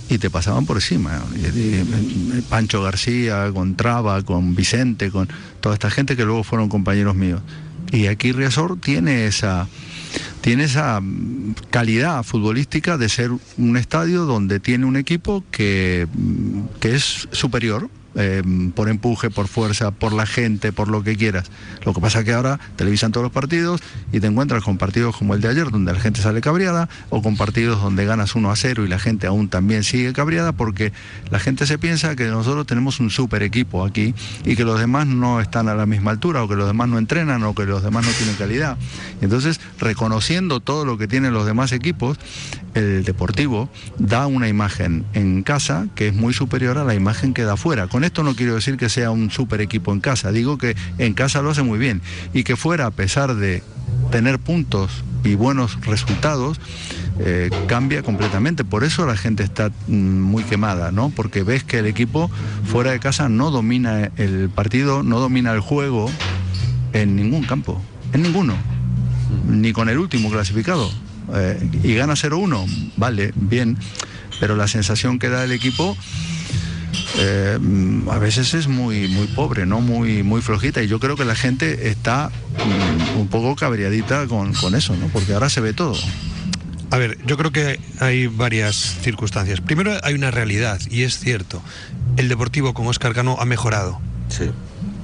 y te pasaban por encima. Y- Pancho García, con Traba, con Vicente, con toda esta gente que luego fueron compañeros míos. Y aquí Riazor tiene esa tiene esa mm, calidad futbolística de ser un estadio donde tiene un equipo que, mm, que es superior. Eh, por empuje, por fuerza, por la gente, por lo que quieras. Lo que pasa que ahora televisan todos los partidos y te encuentras con partidos como el de ayer, donde la gente sale cabreada, o con partidos donde ganas 1 a 0 y la gente aún también sigue cabreada, porque la gente se piensa que nosotros tenemos un super equipo aquí y que los demás no están a la misma altura, o que los demás no entrenan, o que los demás no tienen calidad. Entonces, reconociendo todo lo que tienen los demás equipos, el Deportivo da una imagen en casa que es muy superior a la imagen que da fuera. Esto no quiero decir que sea un super equipo en casa, digo que en casa lo hace muy bien y que fuera, a pesar de tener puntos y buenos resultados, eh, cambia completamente. Por eso la gente está mm, muy quemada, ¿no? Porque ves que el equipo fuera de casa no domina el partido, no domina el juego en ningún campo, en ninguno, ni con el último clasificado. Eh, y gana 0-1, vale, bien, pero la sensación que da el equipo eh, mm, a veces es muy muy pobre, no muy muy flojita y yo creo que la gente está mm, un poco cabreadita con, con eso, ¿no? Porque ahora se ve todo. A ver, yo creo que hay varias circunstancias. Primero hay una realidad, y es cierto, el Deportivo con Oscar Cano ha mejorado. Sí.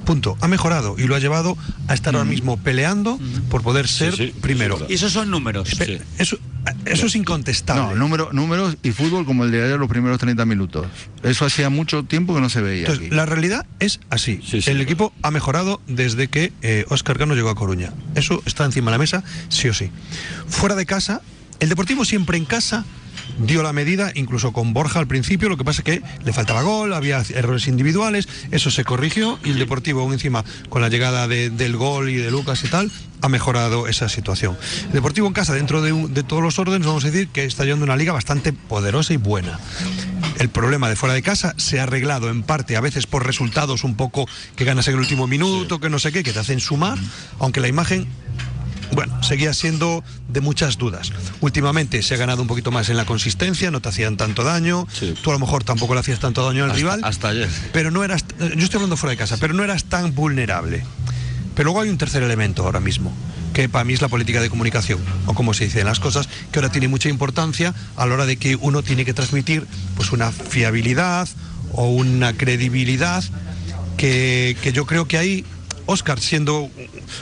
Punto, ha mejorado y lo ha llevado a estar ahora mismo peleando por poder ser sí, primero. sí, y esos son números Eso, eso es incontestable. No, número, números y fútbol como el de ayer los primeros 30 minutos. Eso hacía mucho tiempo que no se veía. Entonces, aquí. la realidad es así. Sí, sí, el equipo ha mejorado desde que eh, Óscar Cano llegó a Coruña. Eso está encima de la mesa, sí o sí. Fuera de casa, el Deportivo siempre en casa dio la medida, incluso con Borja al principio, lo que pasa es que le faltaba gol, había errores individuales, eso se corrigió y el Deportivo aún encima con la llegada de- del gol y de Lucas y tal, ha mejorado esa situación. El Deportivo en casa, dentro de, un- de todos los órdenes, vamos a decir que está yendo una liga bastante poderosa y buena. El problema de fuera de casa se ha arreglado en parte a veces por resultados un poco que ganas en el último minuto, que no sé qué, que te hacen sumar, aunque la imagen bueno, seguía siendo de muchas dudas. Últimamente se ha ganado un poquito más en la consistencia, no te hacían tanto daño, Sí. tú a lo mejor tampoco le hacías tanto daño al Hasta- rival, hasta ayer. pero no eras, yo estoy hablando fuera de casa, pero no eras tan vulnerable. Pero luego hay un tercer elemento ahora mismo, que para mí es la política de comunicación, o como se dicen las cosas, que ahora tiene mucha importancia a la hora de que uno tiene que transmitir pues una fiabilidad o una credibilidad que, que yo creo que ahí Oscar, siendo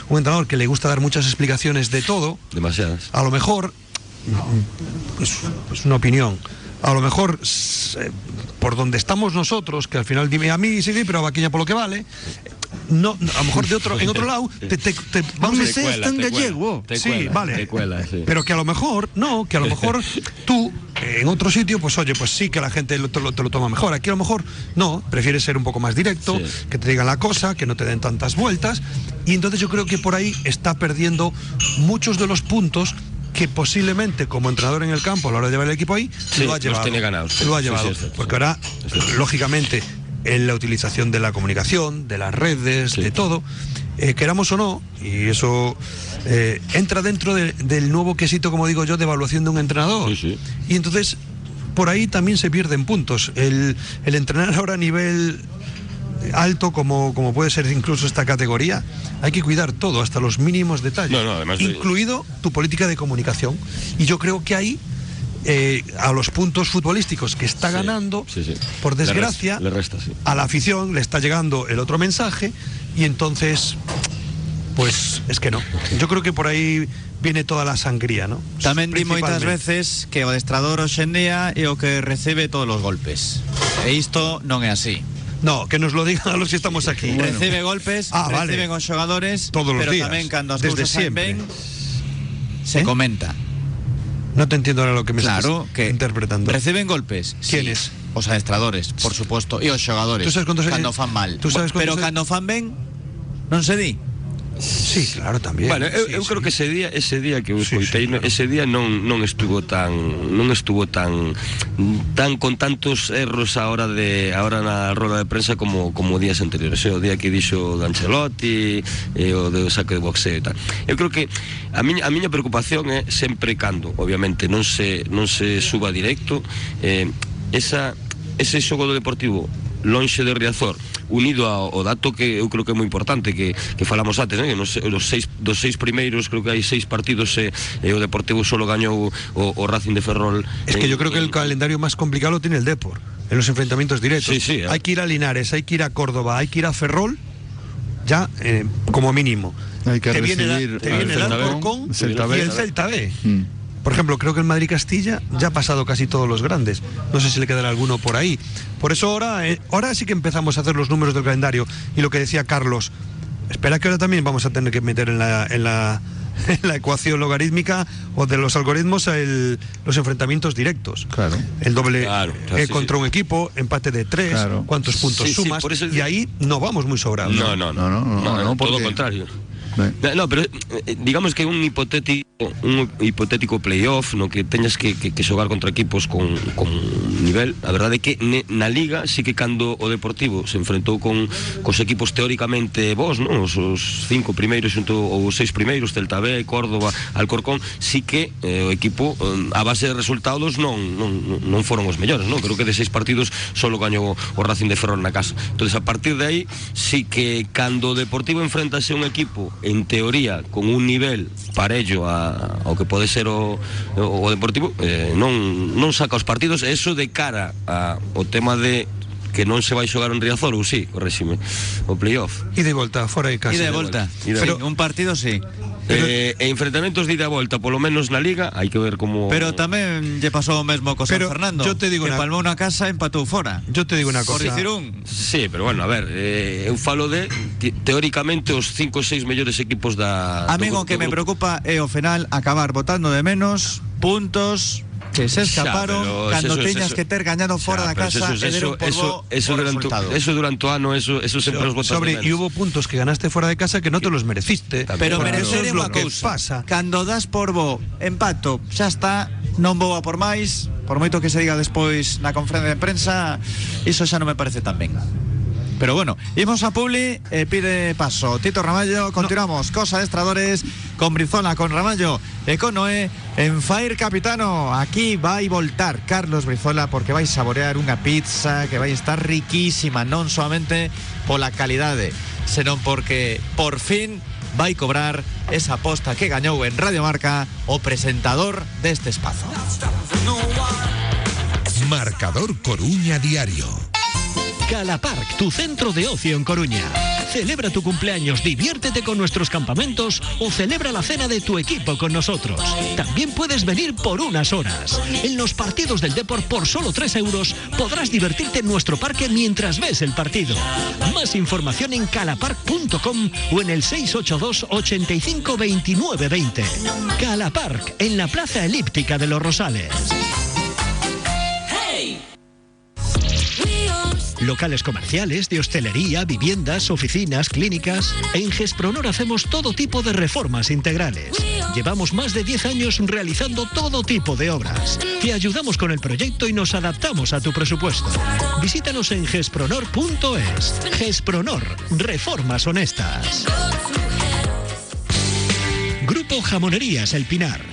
un entrenador que le gusta dar muchas explicaciones de todo, Demasiadas. a lo mejor, es, es una opinión, a lo mejor eh, por donde estamos nosotros, que al final dime a mí, sí, sí, pero a Vaquiña por lo que vale, no, a lo mejor de otro, en otro lado, te, te- te- vamos a me seas tan te gallego. te Sí, cuela, vale. te cuela, sí. Pero que a lo mejor, no, que a lo mejor tú eh, en otro sitio, pues oye, pues sí que la gente lo- te lo, te lo toma mejor. Aquí a lo mejor no, prefieres ser un poco más directo, Sí. que te digan la cosa, que no te den tantas vueltas. Y entonces yo creo que por ahí está perdiendo muchos de los puntos que posiblemente como entrenador en el campo a la hora de llevar el equipo ahí Sí, lo ha los llevado. tiene ganados. Lo ha llevado. porque ahora, lógicamente, en la utilización de la comunicación, de las redes, Sí. de todo, eh, queramos o no, y eso eh, entra dentro de- del nuevo quesito, como digo yo, de evaluación de un entrenador. Sí, sí. Y entonces, por ahí también se pierden puntos. El, el entrenar ahora a nivel alto, como, como puede ser incluso esta categoría, hay que cuidar todo, hasta los mínimos detalles, No, no, además de- incluido tu política de comunicación. Y yo creo que ahí, eh, a los puntos futbolísticos que está Sí, ganando, sí, sí. por Le desgracia, resta- le resta, sí. a la afición le está llegando el otro mensaje y entonces Pues es que no. Yo creo que por ahí viene toda la sangría, ¿no? Tamén di moitas Principalmente. veces que o adestrador hoxe en día é o que recibe todos os golpes. E isto non é así. No, que nos lo digan a los que estamos aquí. Recibe golpes, Ah, vale. reciben os xogadores, Todos los pero días, tamén cando as desde cousas saen siempre. ben, se ¿Eh? comenta. No te entiendo ahora lo que me Claro estás que interpretando. reciben golpes. sí. ¿Quiénes? Os adestradores, por supuesto, e os xogadores. ¿Tú sabes cuántos- cando fan mal. tú sabes pero cuántos- cando fan ben, non se di. Sí, claro, también. Bueno, Sí, eu sí. creo que ese día, ese día que eu escoitei, sí, claro. ese día non non estuvo tan non estuvo tan tan con tantos erros a hora de a hora na roda de prensa como como días anteriores, o día que dixo de Ancelotti e o do saque de boxeo e tal. Eu creo que a miña a miña preocupación é sempre cando, obviamente, non se non se suba directo, eh, esa ese xogo do Deportivo lonxe de Riazor unido ao, ao dato que eu creo que é moi importante que, que falamos antes, né? que nos, nos seis, dos seis primeiros creo que hai seis partidos e, e o Deportivo solo gañou o, o Racing de Ferrol Es que en- yo creo que el en- calendario más complicado lo tiene el Depor, en los enfrentamientos directos. Sí, sí, eh. Hay que ir a Linares, hay que ir a Córdoba, hay que ir a Ferrol, ya eh, como mínimo. Hay que te viene, la- recibir te al viene el Alcorcón y el Celta B. Mm. Por ejemplo, creo que el Madrid-Castilla ya ha pasado casi todos los grandes. No sé si le quedará alguno por ahí. Por eso ahora, eh, ahora sí que empezamos a hacer los números del calendario. Y lo que decía Carlos, espera que ahora también vamos a tener que meter en la, en la, en la ecuación logarítmica o de los algoritmos el- los enfrentamientos directos. Claro. El doble Claro, claro, eh, sí, contra sí. un equipo, empate de tres, Claro. cuántos puntos Sí, sí, sumas. por eso- y ahí no vamos muy sobrados. No, no, no, No, no, no, no, todo porque- lo contrario. No, pero eh, digamos que un hipotético un hipotético playoff no que teñas que, que, que xogar contra equipos con, con nivel a verdade é que ne, na Liga sí que cando o Deportivo se enfrentou con cos equipos teóricamente vos non? Os, cinco primeiros xunto ou os seis primeiros Celta B, Córdoba, Alcorcón sí que eh, equipo eh, a base de resultados non, non, non foron os mellores creo que de seis partidos solo gañou o Racing de Ferrol na casa. Entonces a partir de aí sí que cando o Deportivo enfrentase un equipo en teoría con un nivel parello a, ao que pode ser o, o, o Deportivo eh, non, non saca os partidos e eso de cara a, o tema de que non se vai xogar en Riazor ou sí, correxime o playoff Y de vuelta, fuera de casa. Y de vuelta. Y de Sí, un partido sí. Eh, e enfrentamentos de ida e volta polo menos na Liga hai que ver como Pero tamén lle pasou o mesmo co San Pero Fernando. yo te digo que una- palmou na casa empatou fora. Yo te digo una Por cosa. dicir un. Sí, pero bueno, a ver, eh, eu falo de te- teóricamente os 5 ou 6 mellores equipos da A mí do- o que do me preocupa é o final acabar votando de menos puntos que se Xa, escaparon pero cando eso- teñas eso- que ter gañado fora da Xa, pero casa eso, e eso, por eso, eso, durante, resultado. eso durante o ano, eso, eso sempre os votos Sobre, menos. hubo puntos que ganaste fuera de casa que no te los mereciste. Pero Porque merecer é eso es lo unha que cousa. pasa. Cando das por bo, empato, xa está, non vou a por máis, por moito que se diga despois na conferencia de prensa, iso xa non me parece tan ben. Pero bueno, imos a Publi e pide paso. Tito Ramallo, continuamos. Cosa de estradores con Brizola, con Ramallo e con Noé en Fire Capitano. Aquí vai voltar Carlos Brizola porque vai saborear unha pizza que vai estar riquísima, non solamente pola calidade, senón porque por fin vai cobrar esa aposta que gañou en Radio Marca o presentador deste espazo. Marcador Coruña Diario. Calapark, tu centro de ocio en Coruña. Celebra tu cumpleaños, diviértete con nuestros campamentos o celebra la cena de tu equipo con nosotros. También puedes venir por unas horas. En los partidos del Deport por solo 3 euros podrás divertirte en nuestro parque mientras ves el partido. Más información en calapark.com o en el 682 85 29 20. Calapark, en la Plaza Elíptica de los Rosales. Locales comerciales, de hostelería, viviendas, oficinas, clínicas. En Gespronor hacemos todo tipo de reformas integrales. Llevamos más de 10 años realizando todo tipo de obras. Te ayudamos con el proyecto y nos adaptamos a tu presupuesto. Visítanos en gespronor.es. Gespronor, reformas honestas. Grupo Jamonerías El Pinar.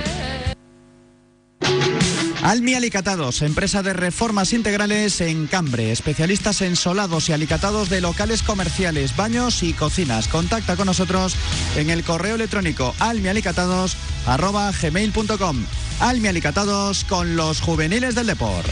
Almi Alicatados, empresa de reformas integrales en Cambre, especialistas en solados y alicatados de locales comerciales, baños y cocinas. Contacta con nosotros en el correo electrónico almialicatados@gmail.com. Almi Alicatados con los juveniles del deporte.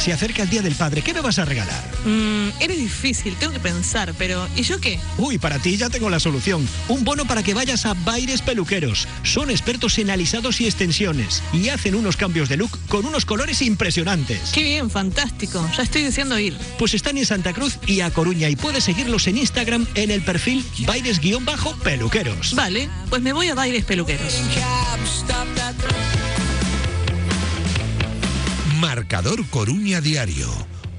Se acerca el Día del Padre, ¿qué me vas a regalar? Mm, eres difícil, tengo que pensar, pero ¿y yo qué? Uy, para ti ya tengo la solución. Un bono para que vayas a Baires Peluqueros. Son expertos en alisados y extensiones y hacen unos cambios de look con unos colores impresionantes. Qué bien, fantástico. Ya estoy deseando ir. Pues están en Santa Cruz y a Coruña y puedes seguirlos en Instagram en el perfil Baires-Peluqueros. Vale, pues me voy a Baires Peluqueros. Marcador Coruña Diario.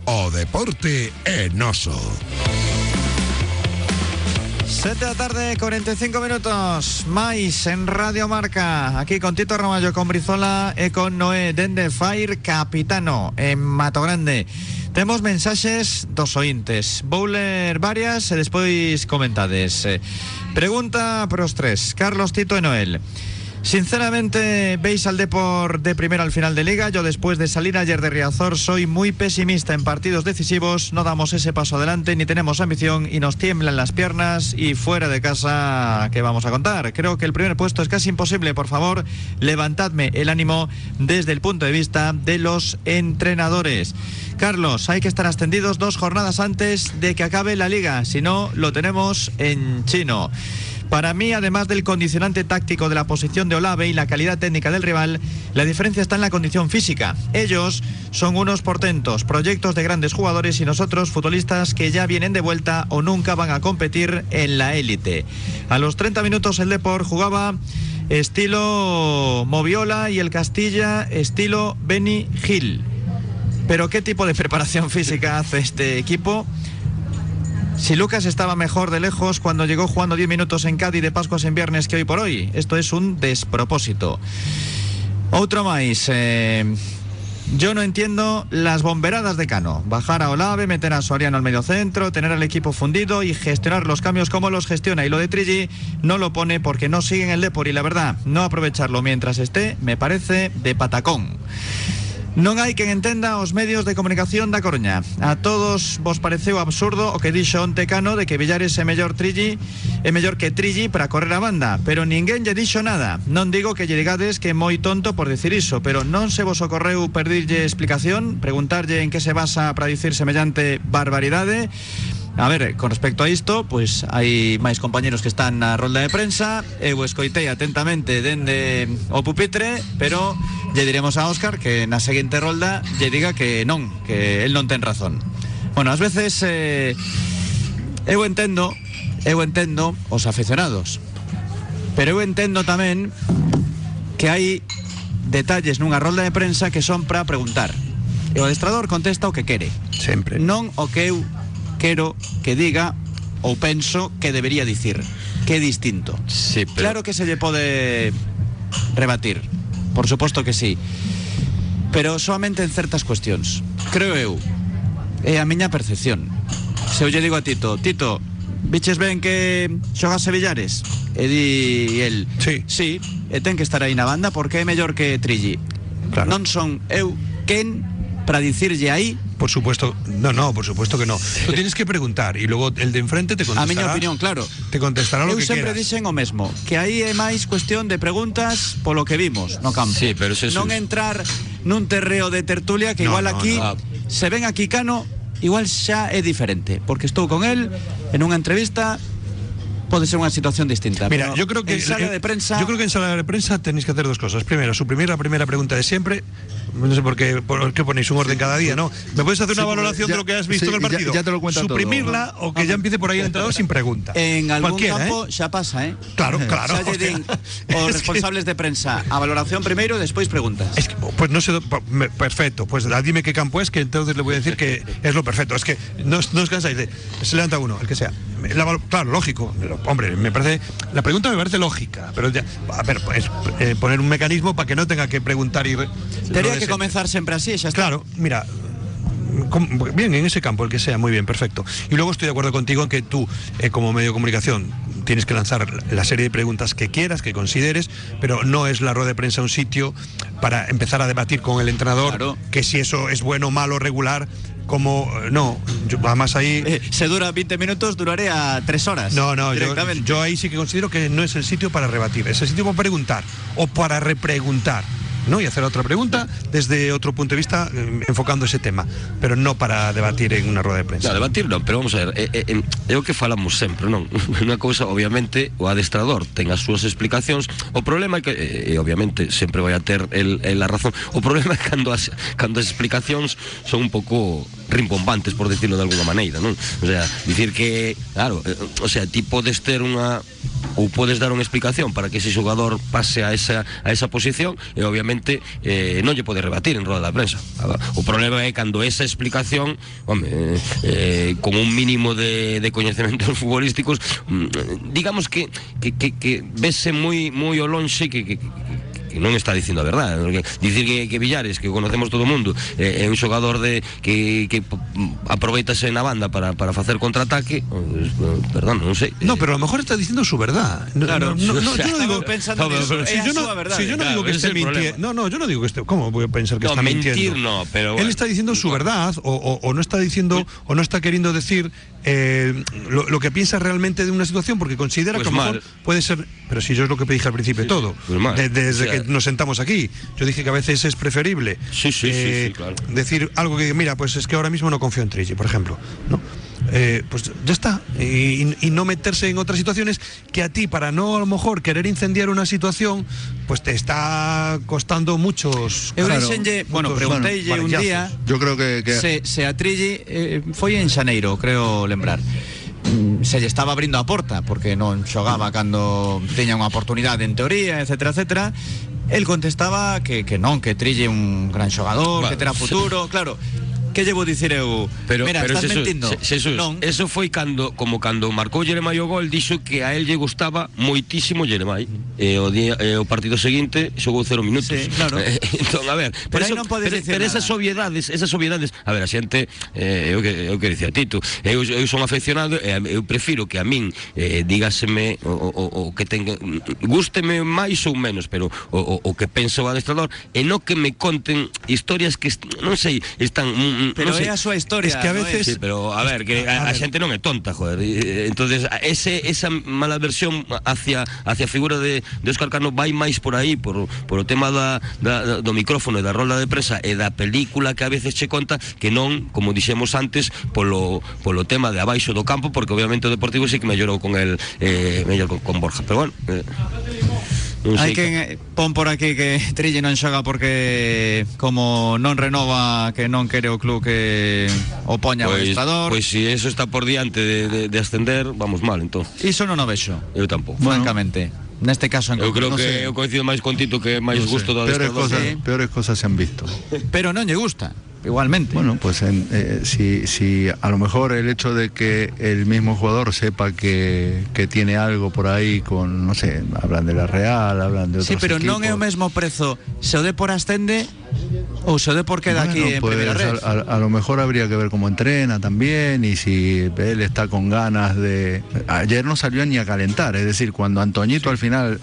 O deporte en oso. 7 de la tarde, 45 minutos. Mais en Radio Marca. Aquí con Tito Ramallo, con Brizola e con Noé Dende Fire Capitano en Mato Grande. Temos mensaxes dos ointes. Vou ler varias e despois comentades. Pregunta para os tres. Carlos, Tito e Noel. Sinceramente, veis al Depor de primera al final de liga. Yo después de salir ayer de Riazor soy muy pesimista en partidos decisivos. No damos ese paso adelante ni tenemos ambición y nos tiemblan las piernas y fuera de casa, ¿qué vamos a contar? Creo que el primer puesto es casi imposible. Por favor, levantadme el ánimo desde el punto de vista de los entrenadores. Carlos, hay que estar ascendidos dos jornadas antes de que acabe la liga. Si no, lo tenemos en chino. Para mí, además del condicionante táctico de la posición de Olave y la calidad técnica del rival, la diferencia está en la condición física. Ellos son unos portentos, proyectos de grandes jugadores y nosotros futbolistas que ya vienen de vuelta o nunca van a competir en la élite. A los 30 minutos el Depor jugaba estilo Moviola y el Castilla estilo Benny Gil. Pero ¿qué tipo de preparación física hace este equipo? Si Lucas estaba mejor de lejos cuando llegó jugando 10 minutos en Cádiz de Pascuas en viernes que hoy por hoy. Esto es un despropósito. Otro más. eh, yo no entiendo las bomberadas de Cano. Bajar a Olave, meter a Soriano al medio centro, tener al equipo fundido y gestionar los cambios como los gestiona. Y lo de Trilli no lo pone porque no sigue en el Depor y la verdad, no aprovecharlo mientras esté me parece de patacón. Non hai quen entenda os medios de comunicación da Coruña. A todos vos pareceu absurdo o que dixo onte Cano de que Villares é mellor Trilli é mellor que Trilli para correr a banda, pero ninguén lle dixo nada. Non digo que lle digades que é moi tonto por decir iso, pero non se vos ocorreu pedirlle explicación, preguntarlle en que se basa para dicir semellante barbaridade. A ver, con respecto a isto, pois hai máis compañeros que están na rolda de prensa. Eu escoitei atentamente dende o pupitre Pero lle diremos a Óscar que na seguinte rolda lle diga que non, que el non ten razón. Bueno, ás veces eh, eu entendo, eu entendo os aficionados Pero eu entendo tamén que hai detalles nunha rolda de prensa que son para preguntar. E o adestrador contesta o que quere. Sempre. non o que eu quero que diga ou penso que debería dicir que distinto. Sí, pero... claro que se lle pode rebatir por suposto que sí pero solamente en certas cuestións creo eu é a miña percepción. Se eu lle digo a Tito Tito, biches ben que xogas Sevillares e di el Sí. sí, e ten que estar aí na banda porque é mellor que Trilli. Claro. non son eu quen para dicirlle aí Por supuesto, no, no, por supuesto que no. Lo tienes que preguntar y luego el de enfrente te A contestará. miña opinión, claro. Te contestará lo Eu que sempre quieras. dixen o mesmo, que aí é máis cuestión de preguntas polo que vimos no campo. Sí, pero se non sus- entrar nun terreo de tertulia que No, igual no, aquí no. se ven aquí Cano, igual xa é diferente, porque estou con él en unha entrevista pode ser unha situación distinta. Mira, pero yo creo que en sala eh, de prensa Yo creo que en sala de prensa tenéis que hacer dos cosas. Primero, suprimir la primera pregunta de siempre. No sé por qué, por qué ponéis un orden cada día, ¿no? ¿Me puedes hacer una valoración ya- de lo que has visto sí, en el ya- partido? ya te lo cuenta todo. Suprimirla o que ya empiece por ahí el entrenador sin pregunta. En algún Cualquiera, campo ¿eh? xa pasa, eh? Claro, claro. Que- responsables de prensa a valoración primeiro, despois preguntas. Es que, pues no sé, me- perfecto. Pues dime qué campo es, que entonces le voy a decir que es lo perfecto. Es que no, os- no os cansáis de. Se levanta uno, el que sea. La claro, lógico. Hombre, me parece. La pregunta me parece lógica, pero ya. A ver, pues, eh, poner un mecanismo para que no tenga que preguntar y. re- que comenzar sempre así, xa está. Claro, mira. Bien, en ese campo, el que sea, muy bien, perfecto. Y luego estoy de acuerdo contigo en que tú, eh, como medio de comunicación, tienes que lanzar la serie de preguntas que quieras, que consideres, pero no es la rueda de prensa un sitio para empezar a debatir con el entrenador Claro. que si eso es bueno, malo, regular, como no, yo- además ahí Eh, se dura 20 minutos, duraría 3 horas. no, no, yo, yo ahí sí que considero que no es el sitio para rebatir, es el sitio para preguntar o para repreguntar. ¿No? y hacer otra pregunta desde otro punto de vista eh, enfocando ese tema, pero no para debatir en una rueda de prensa. No, debatir pero vamos a ver, é, é- é o que falamos sempre, non? Unha cousa, obviamente, o adestrador ten as súas explicacións, o problema é que, e, e obviamente, sempre vai a ter el, el a razón, o problema é cando as, cando as explicacións son un pouco rimbombantes, por decirlo de alguna maneira, non? O sea, dicir que, claro, eh, o sea, ti podes ter unha ou podes dar unha explicación para que ese xogador pase a esa, a esa posición e obviamente eh, non rebatir en roda da prensa. O problema é cando esa explicación eh, eh, con un mínimo de, de futbolísticos mm, digamos que, que, que, que vese moi moi que, que, que que non está dicindo a verdade porque dicir que, que Villares, que conocemos todo o mundo eh, é un xogador de que, que aproveitase na banda para, para facer contraataque pues, perdón, non sei No, pero a lo mejor está diciendo su verdad. No, Claro. no, yo no digo, pensando No, en eso, si yo no, verdad, si yo no claro, digo que esté es el mintiendo. No, no, yo no digo que esté. ¿Cómo voy a pensar que No, está mentir mintiendo? no, pero Él está diciendo su verdad o, o- o no está diciendo o no está queriendo decir eh, lo, lo que piensa realmente de una situación porque considera Pues que a lo mejor puede ser. Pero si yo es lo que dije al principio todo. pues. De- desde O sea- que nos sentamos aquí. Yo dije que a veces es preferible Sí, sí, sí, eh, claro. decir algo que, mira, pues es que ahora mismo no confío en Trigi, por ejemplo. ¿no? Eh, pues ya está. Y, y- no meterse en otras situaciones que a ti, para no a lo mejor querer incendiar una situación, pues te está costando muchos. Claro. dixenlle, bueno, Muchos, pregunteille bueno, un día. Yo creo que, que- se, se a Trilli eh, foi en Xaneiro, creo lembrar. Mm, Se lle estaba abrindo a porta porque non xogaba cando tiña unha oportunidade en teoría, etcétera, etcétera. El contestaba que, que non, que Trille un gran xogador, Bueno, que terá futuro, claro. Que llevo dicir eu? Pero, Mira, pero estás Xesús, mentindo. Xesús, non. eso foi cando como cando marcou Jeremai o gol, dixo que a él lle gustaba moitísimo Jeremai. E o día e o partido seguinte xogou cero minutos. Sí, claro. entón, a ver, Pero aí non pero, pero esas obviedades, esas obviedades, a ver, a xente eh, eu que eu que dicía Tito, eu, eu son afeccionado e eu prefiro que a min eh, dígaseme o, o, o que tenga gústeme máis ou menos, pero o, o, o que pensa o adestrador e non que me conten historias que non sei, están Pero non sei, é a súa historia. Es que a veces- Sí, pero a ver, que a, a xente non é tonta, joder. E, e, Entonces, a- ese esa mala versión hacia hacia a figura de, de Óscar Cano vai máis por aí, por, por o tema da, da, do micrófono e da rolda de prensa e da película que a veces che conta que non, como dixemos antes, polo, polo tema de abaixo do campo, porque obviamente o Deportivo sí que mellorou con el eh, mellor con, con Borja, pero bueno, eh, Hai quen eh, pon por aquí que Trille non xoga porque como non renova que non quere o club que o poña o Pois, adestrador. pois si eso está por diante de, de, de ascender, vamos mal, entón. Iso non o vexo, Eu tampouco. Bueno. francamente. Neste caso en Eu creo concreto. que sé. eu coincido máis con Tito que máis no sé, gusto do peores cosas, sí. peores cosas se han visto. Pero non lle gusta, igualmente. Bueno, pues en- eh, si, si a lo mejor el hecho de que el mismo jugador sepa que, que tiene algo por ahí con, no sé, hablan de la Real, hablan de otros sí, pero non é o equipos. mesmo prezo se o Depor ascende ou se o Depor queda aquí en pues, primeira red. a, a- a lo mejor habría que ver cómo entrena también y si él está con ganas de... Ayer no salió ni a calentar, es decir, cuando Antoñito al final,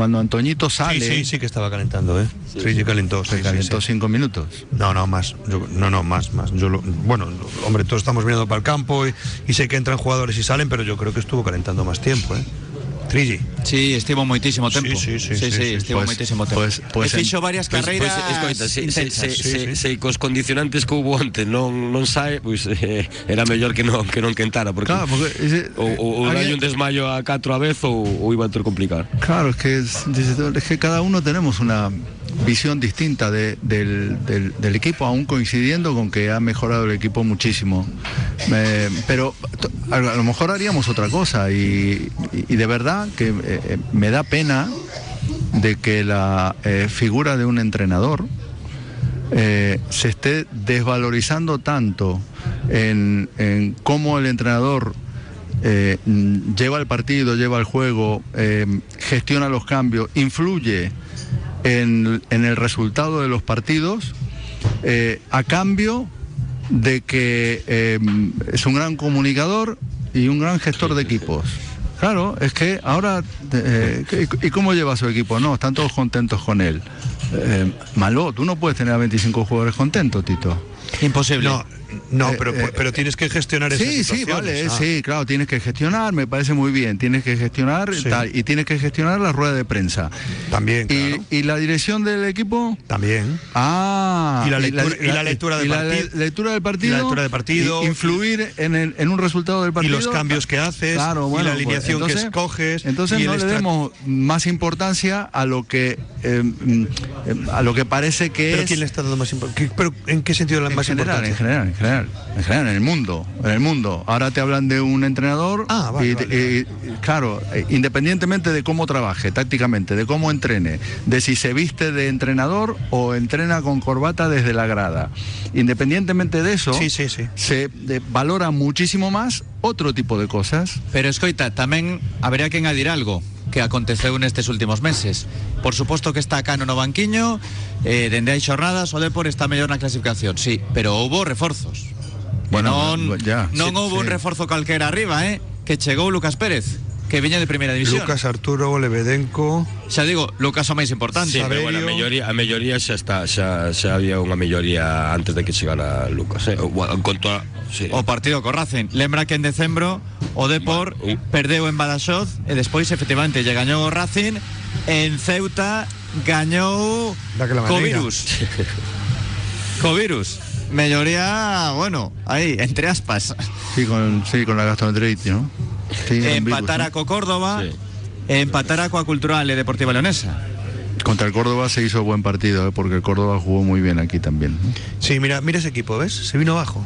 cuando Antoñito sale, sí, sí que estaba calentando, ¿eh? Sí, sí, calentó. sí, se calentó sí. cinco minutos. No, no, más. Yo- no, no, más, más. Yo lo- bueno, hombre, todos estamos mirando para el campo y, y sé que entran jugadores y salen, pero yo creo que estuvo calentando más tiempo, ¿eh? Trilli. Sí, estivo moitísimo tempo. Sí, sí, sí, sí, sí, sí. estivo Pues- moitísimo tempo. pues- pues e fixo varias Pois- pois, carreiras escoita, se, se, intensas. se, se, se, cos condicionantes que hubo antes non, non sae, pois eh, era mellor que non que non quentara porque, Claro, porque ese- o, o, o alguien- dalle un desmayo a 4 a vez ou, ou iba a ter complicar. Claro, es que, es que cada uno tenemos una visión distinta de- del, del- equipo, aún coincidiendo con que ha mejorado el equipo muchísimo. Pero a, lo mejor haríamos otra cosa y, de verdad que eh, eh, me da pena de que la eh, figura de un entrenador se esté desvalorizando tanto en, cómo el entrenador lleva el partido, lleva el juego, gestiona los cambios, influye en, en el resultado de los partidos, eh, a cambio de que eh, es un gran comunicador y un gran gestor de equipos. Claro, es que ahora, eh, ¿y cómo lleva su equipo? No, están todos contentos con él. Eh, malo, tú no puedes tener a 25 jugadores contentos, Tito. Imposible. No, no, Eh, pero, eh, pero tienes que gestionar esas Sí, sí, vale, Ah. sí, claro, tienes que gestionar, me parece muy bien, tienes que gestionar Sí. tal, y tienes que gestionar la rueda de prensa. También, ¿Y, claro. y la dirección del equipo? También. Ah, Y la lectura- y la lectura del y la partido. le- lectura del partido. Y la lectura del partido. y influir en, el- en un resultado del Y partido. los cambios que haces, Claro, y bueno, la pues, alineación que escoges. Entonces y no le demos más importancia a lo que eh, mm, eh, a lo que parece que ¿Pero es. quién le está dando más importancia? ¿Pero en qué sentido la más general, en general, en general, en general, en el mundo, en el mundo. Ahora te hablan de un entrenador Ah, vale, y, vale, y- y, claro, eh, independientemente de cómo trabaje tácticamente, de cómo entrene, de si se viste de entrenador o entrena con corbata desde la grada, independientemente de eso, Sí, sí, sí. se valora muchísimo más otro tipo de cosas. Pero escoita, tamén habería que engadir algo que aconteceu nestes últimos meses. Por suposto que está Cano no banquiño, eh, dende hai xornadas, o Depor está mellor na clasificación, sí, pero houbo reforzos. Bueno, non, ya. non Sí, houbo un reforzo calquera arriba, eh, que chegou Lucas Pérez, que viña de primeira división. Lucas Arturo Lebedenco. Xa digo, Lucas o máis importante. Sí, pero bueno, a melloría, a melloría xa está, xa, xa había unha melloría antes de que chegara Lucas, eh? O- En conto a, sí. O partido co Racing. Lembra que en decembro o Depor un- perdeu en Badaxoz e despois efectivamente lle gañou o Racing en Ceuta gañou co virus. co virus. Melloría, bueno, aí, entre aspas. Sí, con, sí, con la gastroenteritis, ¿no? Sí, ¿no? co Córdoba, Sí. e empatara coa Cultural e Deportiva Leonesa. Contra el Córdoba se hizo buen partido, ¿eh? porque el Córdoba jugó muy bien aquí también. ¿no? Sí, mira, mira ese equipo, ¿ves? Se vino abajo.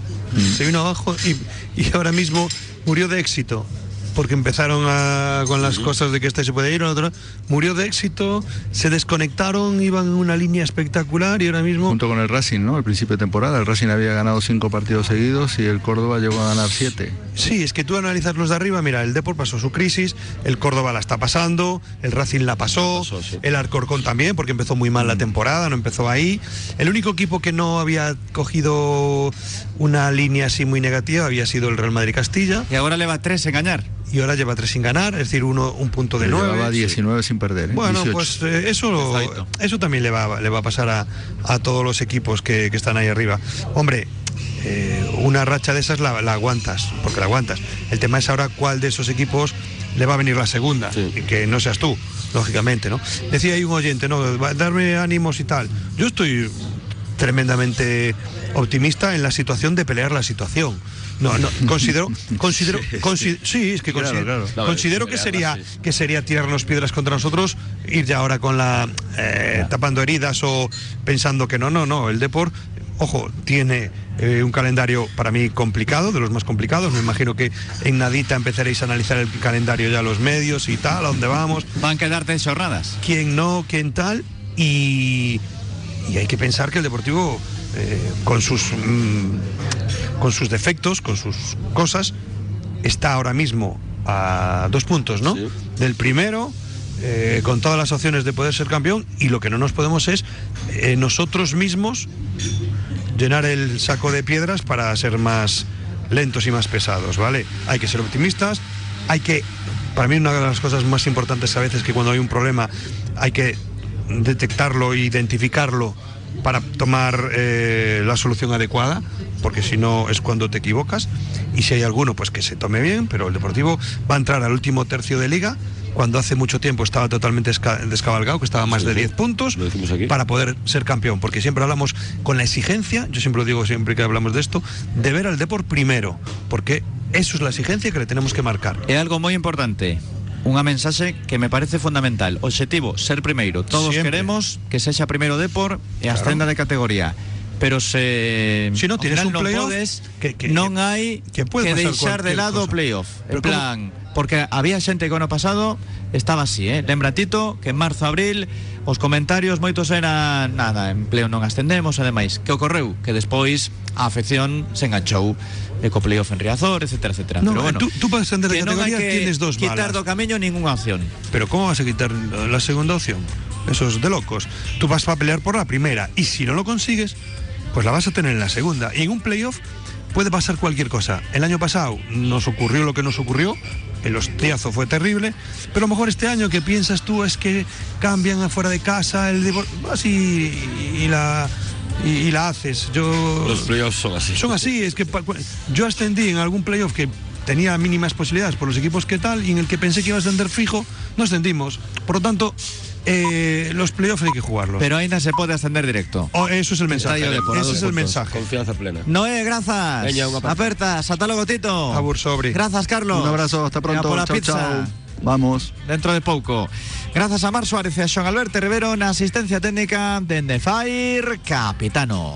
Se vino abajo y, y ahora mismo murió de éxito. Porque empezaron a- con las cosas de que este se puede ir, otro murió de éxito, se desconectaron, iban en una línea espectacular y ahora mismo Junto con el Racing, ¿no? Al principio de temporada, el Racing había ganado cinco partidos seguidos y el Córdoba llegó a ganar siete. Sí, es que tú analizas los de arriba, mira, el Depor pasó su crisis, el Córdoba la está pasando, el Racing la pasó, pasó, sí. el Alcorcón también, porque empezó muy mal la temporada, no empezó ahí. El único equipo que no había cogido una línea así muy negativa había sido el Real Madrid Castilla, E agora leva tres en gañar. Y ahora lleva tres sin ganar, es decir, uno, un punto de Llevaba nueve. 19 sin perder. ¿eh? Bueno, 18. pues eh, eso, eso también le va, le va a pasar a, a todos los equipos que, que están ahí arriba. Hombre, eh, una racha de esas la, la aguantas, porque la aguantas. El tema es ahora cuál de esos equipos le va a venir la segunda, Sí. y que no seas tú, lógicamente, ¿no? Decía ahí un oyente, ¿no? Darme ánimos y tal. Yo estoy tremendamente optimista en la situación de pelear la situación. No, no, considero, considero, consi- sí, es que Claro, considero, claro. Considero que sería, que sería tirarnos piedras contra nosotros, ir ya ahora con la eh, tapando heridas o pensando que no, no, no. El Depor, ojo, tiene eh, un calendario para mí complicado, de los más complicados. Me imagino que en Nadita empezaréis a analizar el calendario ya los medios y tal, a dónde vamos, Van quedarte xornadas. quién no, quién tal. Y, y hay que pensar que el Deportivo, eh, con sus mm, con sus defectos, con sus cosas, está ahora mismo a dos puntos, ¿no? Sí. Del primero, eh, con todas las opciones de poder ser campeón, y lo que no nos podemos es eh, nosotros mismos llenar el saco de piedras para ser más lentos y más pesados, ¿vale? Hay que ser optimistas, hay que, para mí una de las cosas más importantes a veces que cuando hay un problema hay que detectarlo identificarlo para tomar eh, la solución adecuada, porque si no es cuando te equivocas, y si hay alguno, pues que se tome bien, pero el Deportivo va a entrar al último tercio de liga cuando hace mucho tiempo estaba totalmente esca- descabalgado, que estaba más Sí, de sí. 10 puntos, para poder ser campeón. Porque siempre hablamos con la exigencia, yo siempre lo digo siempre que hablamos de esto, de ver al Depor primero, porque eso es la exigencia que le tenemos que marcar. É algo moi importante. Unha mensaxe que me parece fundamental. Obxectivo, ser primeiro. Todos Siempre. queremos que sexa primeiro Depor e Claro. ascenda de categoría. Pero se Si no tienes un playoff, podes, que- que- non hai que puede que pasar deixar de lado o playoff. En como- plan, porque había xente que ano pasado estaba así, eh? Lembra Tito que en marzo, abril os comentarios moitos eran nada, empleo non ascendemos e demais. Que ocorreu? Que despois a afección se enganchou e co playoff en Riazor, etcétera, etcétera. No, Pero bueno, tú- tú para ascender de categoría que tienes dos quitar do camiño ninguna opción. Pero ¿cómo vas a quitar la segunda opción? Eso es de locos. Tú vas a pelear por la primera y si no lo consigues, pues la vas a tener en la segunda. Y en un playoff puede pasar cualquier cosa. El año pasado nos ocurrió lo que nos ocurrió, el hostiazo fue terrible, pero a lo mejor este año que piensas tú es que cambian afuera de casa, el vas y, y la y, y la haces. Yo Los playoffs son así. son así, es que yo ascendí en algún playoff que tenía mínimas posibilidades por los equipos que tal y en el que pensé que iba a ascender fijo, no ascendimos. Por lo tanto, eh, los playoffs hay que jugarlos. Pero aínda se pode ascender directo. Oh, eso es el mensaje. De por Ese es el mensaje. Confianza plena. Noé, unha aperta. Apertas, ata logo Tito. Abur, sobre. Grazas, Carlos. Un abrazo, hasta Venga, pronto. pola Chao, pizza. chao. Vamos. Dentro de pouco. Grazas a Mar Suárez e a Xoan Alberto Rivero na asistencia técnica dende Fire Capitano.